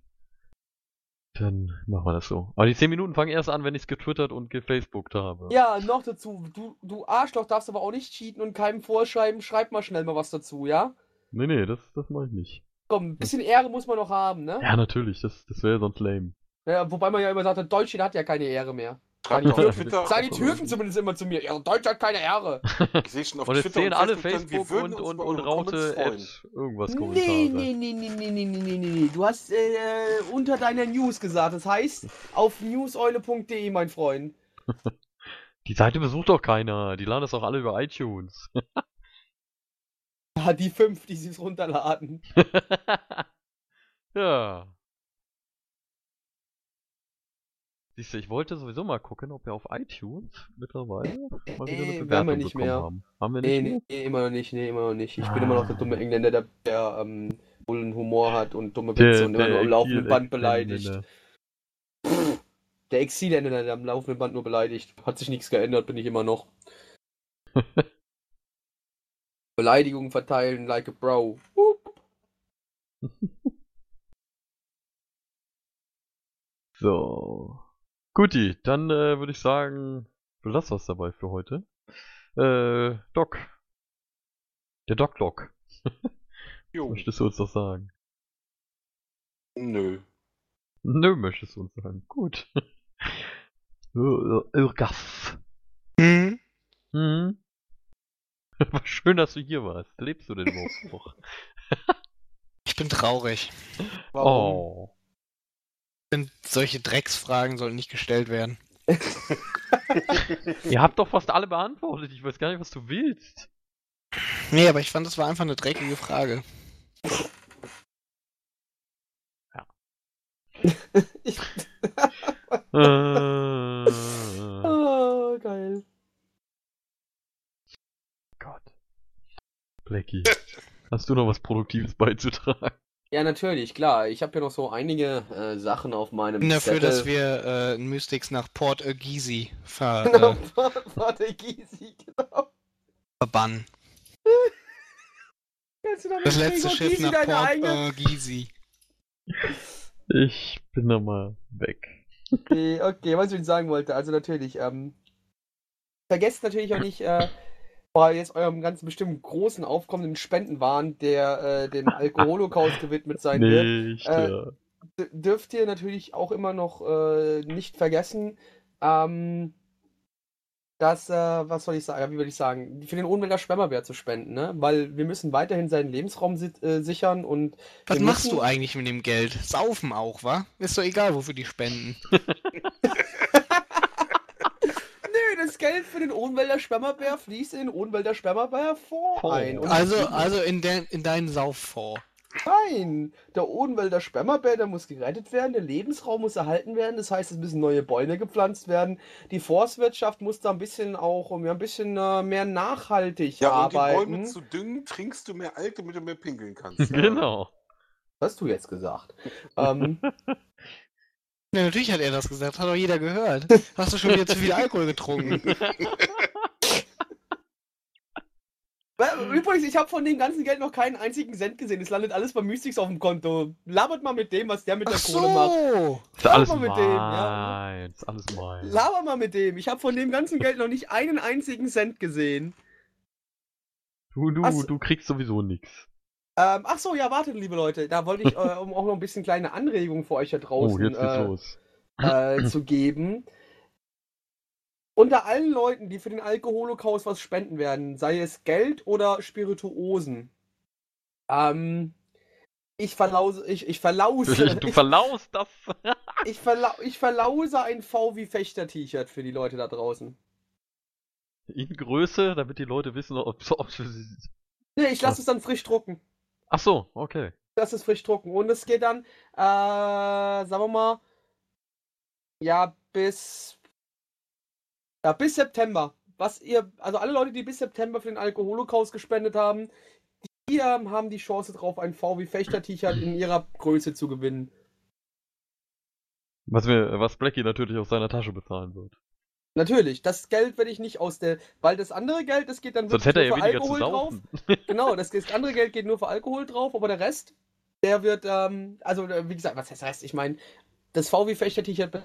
Dann machen wir das so. Aber die 10 Minuten fangen erst an, wenn ich es getwittert und gefacebookt habe. Ja, noch dazu, du, du Arschloch darfst aber auch nicht cheaten und keinem vorschreiben, schreib mal schnell mal was dazu, ja? Nee, nee, das, das mache ich nicht. Komm, ein bisschen Ehre muss man noch haben, ne? Ja, natürlich, das, das wäre sonst lame. Ja, wobei man ja immer sagt, Deutschland hat ja keine Ehre mehr. Schreibt die auf Türken- Twitter. Sagen die Türken zumindest immer zu mir, ja, Deutschland hat keine Ehre. Ich sehe schon auf Und es Twitter zählen alle Facebook Facebook und, und, und Raute irgendwas Kommentare. Nee, nee, nee, nee, nee, nee, nee, nee, nee, nee. Du hast äh, unter deiner News gesagt. Das heißt, auf newseule.de, mein Freund. Die Seite besucht doch keiner. Die laden das auch alle über iTunes. Ja, die fünf, die sie runterladen. ja. Siehst du, ich wollte sowieso mal gucken, ob wir auf iTunes mittlerweile mal wieder eine haben Bewertung wir nicht mehr. haben. Haben wir nicht Nee, mehr? nee, nee, immer noch nicht, nee, immer noch nicht. Ich bin immer noch der dumme Engländer, der, der ähm, wohl einen Humor hat und dumme Witze und immer nur am laufenden Band beleidigt. Der Exilländer, der am laufenden Band nur beleidigt. Hat sich nichts geändert, bin ich immer noch. Beleidigungen verteilen like a bro. So. Guti, dann äh, würde ich sagen, belass was dabei für heute. Äh, Doc. Der Doc Doc. Jo. Möchtest du uns das sagen? Nö. Nö, möchtest du uns sagen. Gut. Irgas. Hm? Mhm. War schön, dass du hier warst. Lebst du denn überhaupt noch? Ich bin traurig. Warum? Oh. Ich finde, solche Drecksfragen sollten nicht gestellt werden. Ihr habt doch fast alle beantwortet. Ich weiß gar nicht, was du willst. Nee, aber ich fand, das war einfach eine dreckige Frage. Ich, Äh, oh, geil. Gott. Blackie. Hast du noch was Produktives beizutragen? Ja, natürlich, klar. Ich habe ja noch so einige äh, Sachen auf meinem Ich bin dafür, Zettel. dass wir äh, Mystics nach Port ver Genau, äh, warte, Gysi, genau. verbannen. Kannst du damit Das letzte Schiff nach deine Port eigene... Ich bin da mal weg. Okay, okay, was ich sagen wollte, also natürlich, ähm, vergesst natürlich auch nicht, äh, bei jetzt eurem ganz bestimmt großen aufkommenden Spendenwahn, der äh, dem Alkoholocaust gewidmet sein wird, Nicht, äh, ja. d- dürft ihr natürlich auch immer noch äh, nicht vergessen, ähm, dass, äh, was soll ich sagen, wie würde ich sagen, für den Ohnwälder Schwemmerbär zu spenden, ne? Weil wir müssen weiterhin seinen Lebensraum si äh, sichern und Was machst müssen- du eigentlich mit dem Geld? Saufen auch, wa? Ist doch egal, wofür die spenden. Nö, das Geld für den Ohnwälder Schwemmerbär fließt in den Ohnwälder Schwemmerbär Fonds ein. Und Also, also in, de in deinen Sauffonds. Nein, der Odenwälder Schwemmerbär, der muss gerettet werden, der Lebensraum muss erhalten werden, das heißt, es müssen neue Bäume gepflanzt werden. Die Forstwirtschaft muss da ein bisschen auch um ja, ein bisschen äh, mehr nachhaltig Ja, um die arbeiten. Bäume zu düngen, trinkst du mehr Alk, damit du mehr pinkeln kannst. Genau. Was hast du jetzt gesagt? ähm, Ja, natürlich hat er das gesagt, hat doch jeder gehört. Hast du schon wieder zu viel Alkohol getrunken? übrigens, ich habe von dem ganzen Geld noch keinen einzigen Cent gesehen. Es landet alles bei Mystics auf dem Konto. Labert mal mit dem, was der mit der Ach Kohle macht. so! Ist alles mal mit dem, ja. Ist alles meins. Laber mal mit dem. Ich habe von dem ganzen Geld noch nicht einen einzigen Cent gesehen. Du, du, Ach so. du kriegst sowieso nix. Ähm, ach so, ja, wartet, liebe Leute. Da wollte ich äh, um auch noch ein bisschen kleine Anregungen für euch da draußen Oh, jetzt geht's äh, los. äh, zu geben. Unter allen Leuten, die für den Alkoholocaust was spenden werden, sei es Geld oder Spirituosen, ähm, ich verlause, ich, ich verlause, Du verlaust das. ich, verla ich verlause ein VW Fechter T-Shirt für die Leute da draußen. In Größe, damit die Leute wissen, ob ob sie. Nee, ich lasse es dann frisch drucken. Ach so, okay. Das ist frisch drucken. Und es geht dann, äh, sagen wir mal, ja, bis, ja, bis September. Was ihr, also alle Leute, die bis September für den Alkoholocaust gespendet haben, die ähm, haben die Chance drauf, ein VW Fechter T-Shirt in ihrer Größe zu gewinnen. Was wir, was Blackie natürlich aus seiner Tasche bezahlen wird. Natürlich, das Geld werde ich nicht aus der, weil das andere Geld, das geht dann Sonst wirklich nur für weniger zu Alkohol drauf. Genau, das, das andere Geld geht nur für Alkohol drauf, aber der Rest, der wird, ähm, also äh, wie gesagt, was heißt Rest? Ich meine, das VW Fechter T-Shirt be-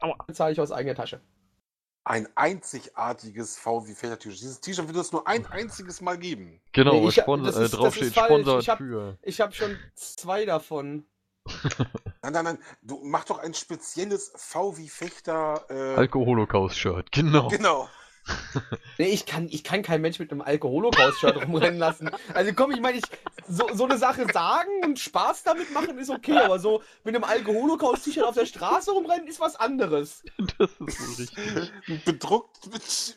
Aua. bezahle ich aus eigener Tasche. Ein einzigartiges VW Fechter T-Shirt. Dieses T-Shirt wird es nur ein einziges Mal geben. Genau, Nee, wo ich- Spon das äh, draufsteht sponsert Ich hab- für. Ich habe schon zwei davon. Nein, nein, nein. Du mach doch ein spezielles VW Fechter. Äh, Alkoholocaust-Shirt, genau. Genau. Nee, ich kann, ich kann kein Mensch mit einem Alkoholocaust-Shirt rumrennen lassen. Also komm, ich meine, ich, so, so eine Sache sagen und Spaß damit machen ist okay, aber so mit einem Alkoholocaust-T-Shirt auf der Straße rumrennen ist was anderes. Das ist wohl richtig. Bedruckt mit,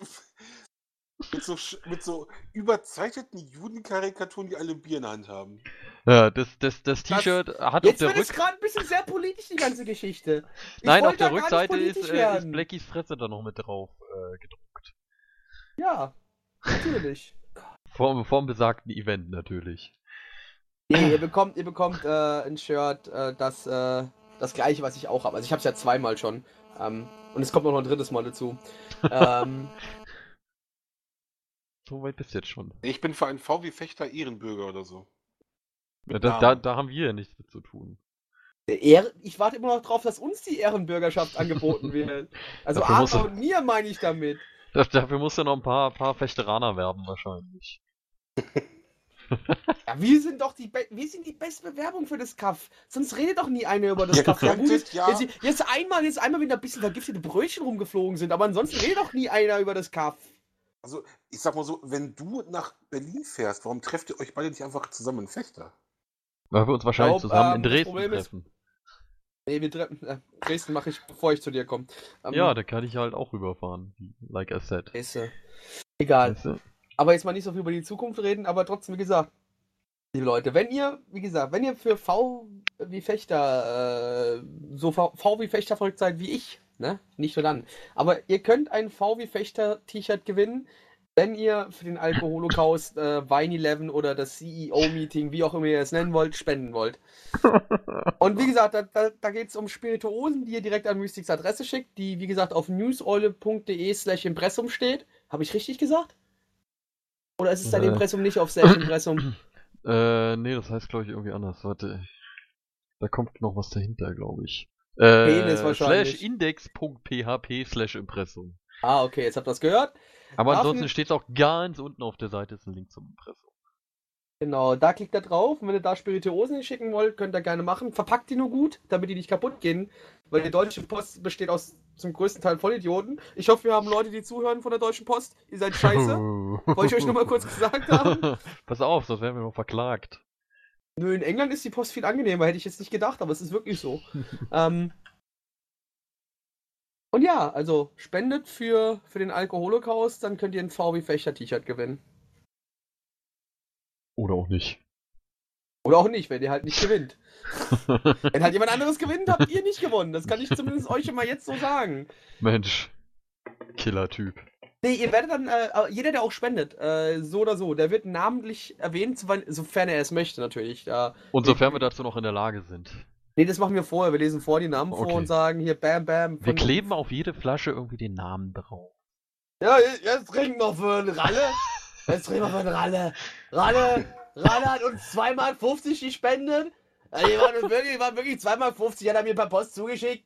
mit, so, sch- mit so überzeichneten Judenkarikaturen, die alle Bier in der Hand haben. Ja, das, das, das T-Shirt hat auf Jetzt der wird es Rück... gerade ein bisschen sehr politisch, die ganze Geschichte. Ich Nein, auf der Rückseite ist, äh, ist. Blackies Fresse da noch mit drauf äh, gedruckt. Ja, natürlich. Vorm, vorm besagten Event natürlich. Nee, ihr bekommt, ihr bekommt äh, ein Shirt, äh, das, äh, das gleiche, was ich auch habe. Also ich habe es ja zweimal schon. Ähm, und es kommt noch ein drittes Mal dazu. ähm, So weit bist du jetzt schon. Ich bin für einen VW Fechter Ehrenbürger oder so. Da, da, da haben wir ja nichts mit zu tun. Ich warte immer noch drauf, dass uns die Ehrenbürgerschaft angeboten wird. Also Arthur und mir meine ich damit. Da- Dafür musst du noch ein paar, paar Fechteraner werben wahrscheinlich. Ja, wir sind doch die, Be wir sind die beste Bewerbung für das Kaff. Sonst redet doch nie einer über das Kaff. Ja, gut, jetzt, ja- jetzt, jetzt einmal, jetzt einmal, wenn da ein bisschen vergiftete Brötchen rumgeflogen sind, aber ansonsten redet doch nie einer über das Kaff. Also, ich sag mal so, wenn du nach Berlin fährst, warum trefft ihr euch beide nicht einfach zusammen in Fechter? Weil wir uns wahrscheinlich glaub, zusammen ähm, in das Dresden treffen. Nee, wir treffen. Äh, Dresden mache ich, bevor ich zu dir komme. Ähm, Ja, da kann ich halt auch rüberfahren. Like I said. Scheiße. Egal. Weißt du? Aber jetzt mal nicht so viel über die Zukunft reden, aber trotzdem, wie gesagt, liebe Leute, wenn ihr, wie gesagt, wenn ihr für V wie Fechter, äh, so V, v wie Fechter verrückt seid wie ich, ne? Nicht nur dann. Aber ihr könnt ein V wie Fechter T-Shirt gewinnen, wenn ihr für den Alkoholocaust, äh, Wine 11 oder das CEO-Meeting, wie auch immer ihr es nennen wollt, spenden wollt. Und wie gesagt, da, da, da geht es um Spirituosen, die ihr direkt an Mystics Adresse schickt, die, wie gesagt, auf newseule.de slash Impressum steht. Habe ich richtig gesagt? Oder ist es dein Äh. Impressum nicht auf slash Impressum? Äh, nee, das heißt, glaube ich, irgendwie anders. Warte. Da kommt noch was dahinter, glaube ich. Äh, Penis wahrscheinlich. slash index.php slash Impressum. Ah, okay, jetzt habt ihr das gehört. Aber ansonsten steht es auch ganz unten auf der Seite, ist ein Link zum Impressum. Genau, da klickt ihr drauf. Und wenn ihr da Spirituosen hinschicken wollt, könnt ihr gerne machen. Verpackt die nur gut, damit die nicht kaputt gehen. Weil die Deutsche Post besteht aus zum größten Teil Vollidioten. Ich hoffe, wir haben Leute, die zuhören von der Deutschen Post. Ihr seid scheiße. Wollte ich euch nur mal kurz gesagt haben. Pass auf, sonst werden wir noch verklagt. Nö, in England ist die Post viel angenehmer, hätte ich jetzt nicht gedacht, aber es ist wirklich so. ähm, und ja, also spendet für, für den Alkoholocaust, dann könnt ihr ein VW Fechter T-Shirt gewinnen. Oder auch nicht. Oder auch nicht, wenn ihr halt nicht gewinnt. Wenn halt jemand anderes gewinnt, habt ihr nicht gewonnen. Das kann ich zumindest euch mal jetzt so sagen. Mensch. Killer-Typ. Nee, ihr werdet dann, äh, jeder, der auch spendet, äh, so oder so, der wird namentlich erwähnt, sofern- er es möchte natürlich. Ja. Und sofern wir dazu noch in der Lage sind. Nee, das machen wir vorher. Wir lesen vor die Namen vor Okay. und sagen hier Bam Bam. Wir kleben auf jede Flasche irgendwie den Namen drauf. Ja, jetzt trinken wir für einen Ralle. Jetzt trinken wir für einen Ralle. Ralle, Ralle hat uns 2 Mark 50 gespendet. Ja, Die waren, wirklich, die waren wirklich 2 Mark 50, hat er mir per Post zugeschickt.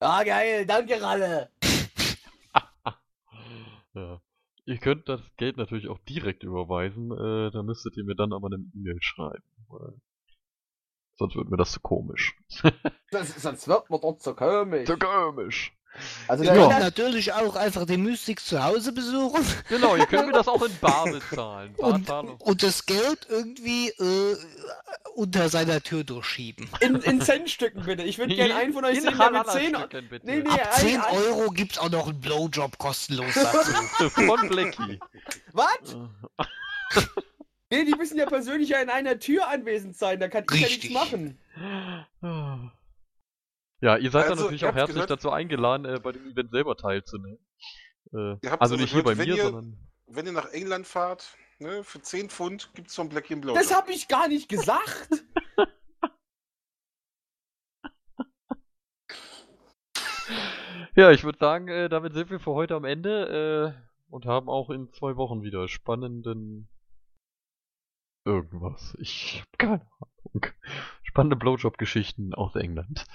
Ja, geil, danke Ralle. Ja. Ihr könnt das Geld natürlich auch direkt überweisen, äh, da müsstet ihr mir dann aber eine E-Mail schreiben. Sonst wird mir das zu komisch. Das, sonst wird man dort so komisch. Zu komisch. Also Ihr könnt natürlich auch einfach den Mystics zu Hause besuchen Genau, ihr könnt mir das auch in Bar bezahlen. und, Barzahlung. und das Geld irgendwie äh, unter seiner Tür durchschieben. in, in Centstücken bitte. Ich würde gerne einen von euch In sehen, der mit 10 Halala-Stücken, bitte. Nee, nee. Ab ein- 10 ein- Euro gibt's auch noch einen Blowjob kostenlos dazu. Von Blackie. Was? Nee, die müssen ja persönlich ja in einer Tür anwesend sein. Da kann ich ja Richtig. nichts machen. Ja, ihr seid dann Also, natürlich ihr auch herzlich gehört. dazu eingeladen, äh, bei dem Event selber teilzunehmen. Äh, also nicht hier bei gehört, wenn mir, ihr- sondern. Wenn ihr nach England fahrt, ne, für 10 Pfund gibt's von Blackie einen Blow. Das habe ich gar nicht gesagt. Ja, ich würde sagen, äh, damit sind wir für heute am Ende äh, und haben auch in zwei Wochen wieder spannenden irgendwas. Ich hab keine Ahnung. Spannende Blowjob-Geschichten aus England.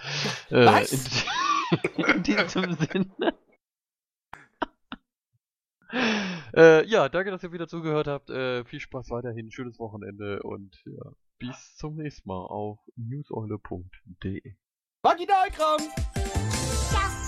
Äh, Was? In, in diesem Sinne. äh, ja, danke, dass ihr wieder zugehört habt. Äh, viel Spaß weiterhin, schönes Wochenende und ja, bis zum nächsten Mal auf newseule.de. Vaginalkram. チ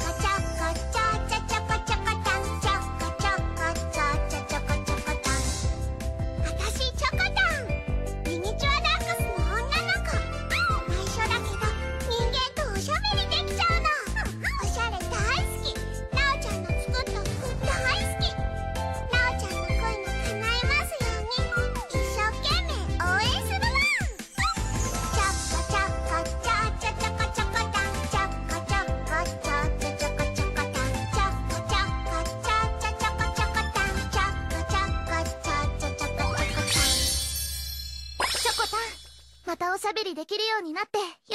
べりできるようになって。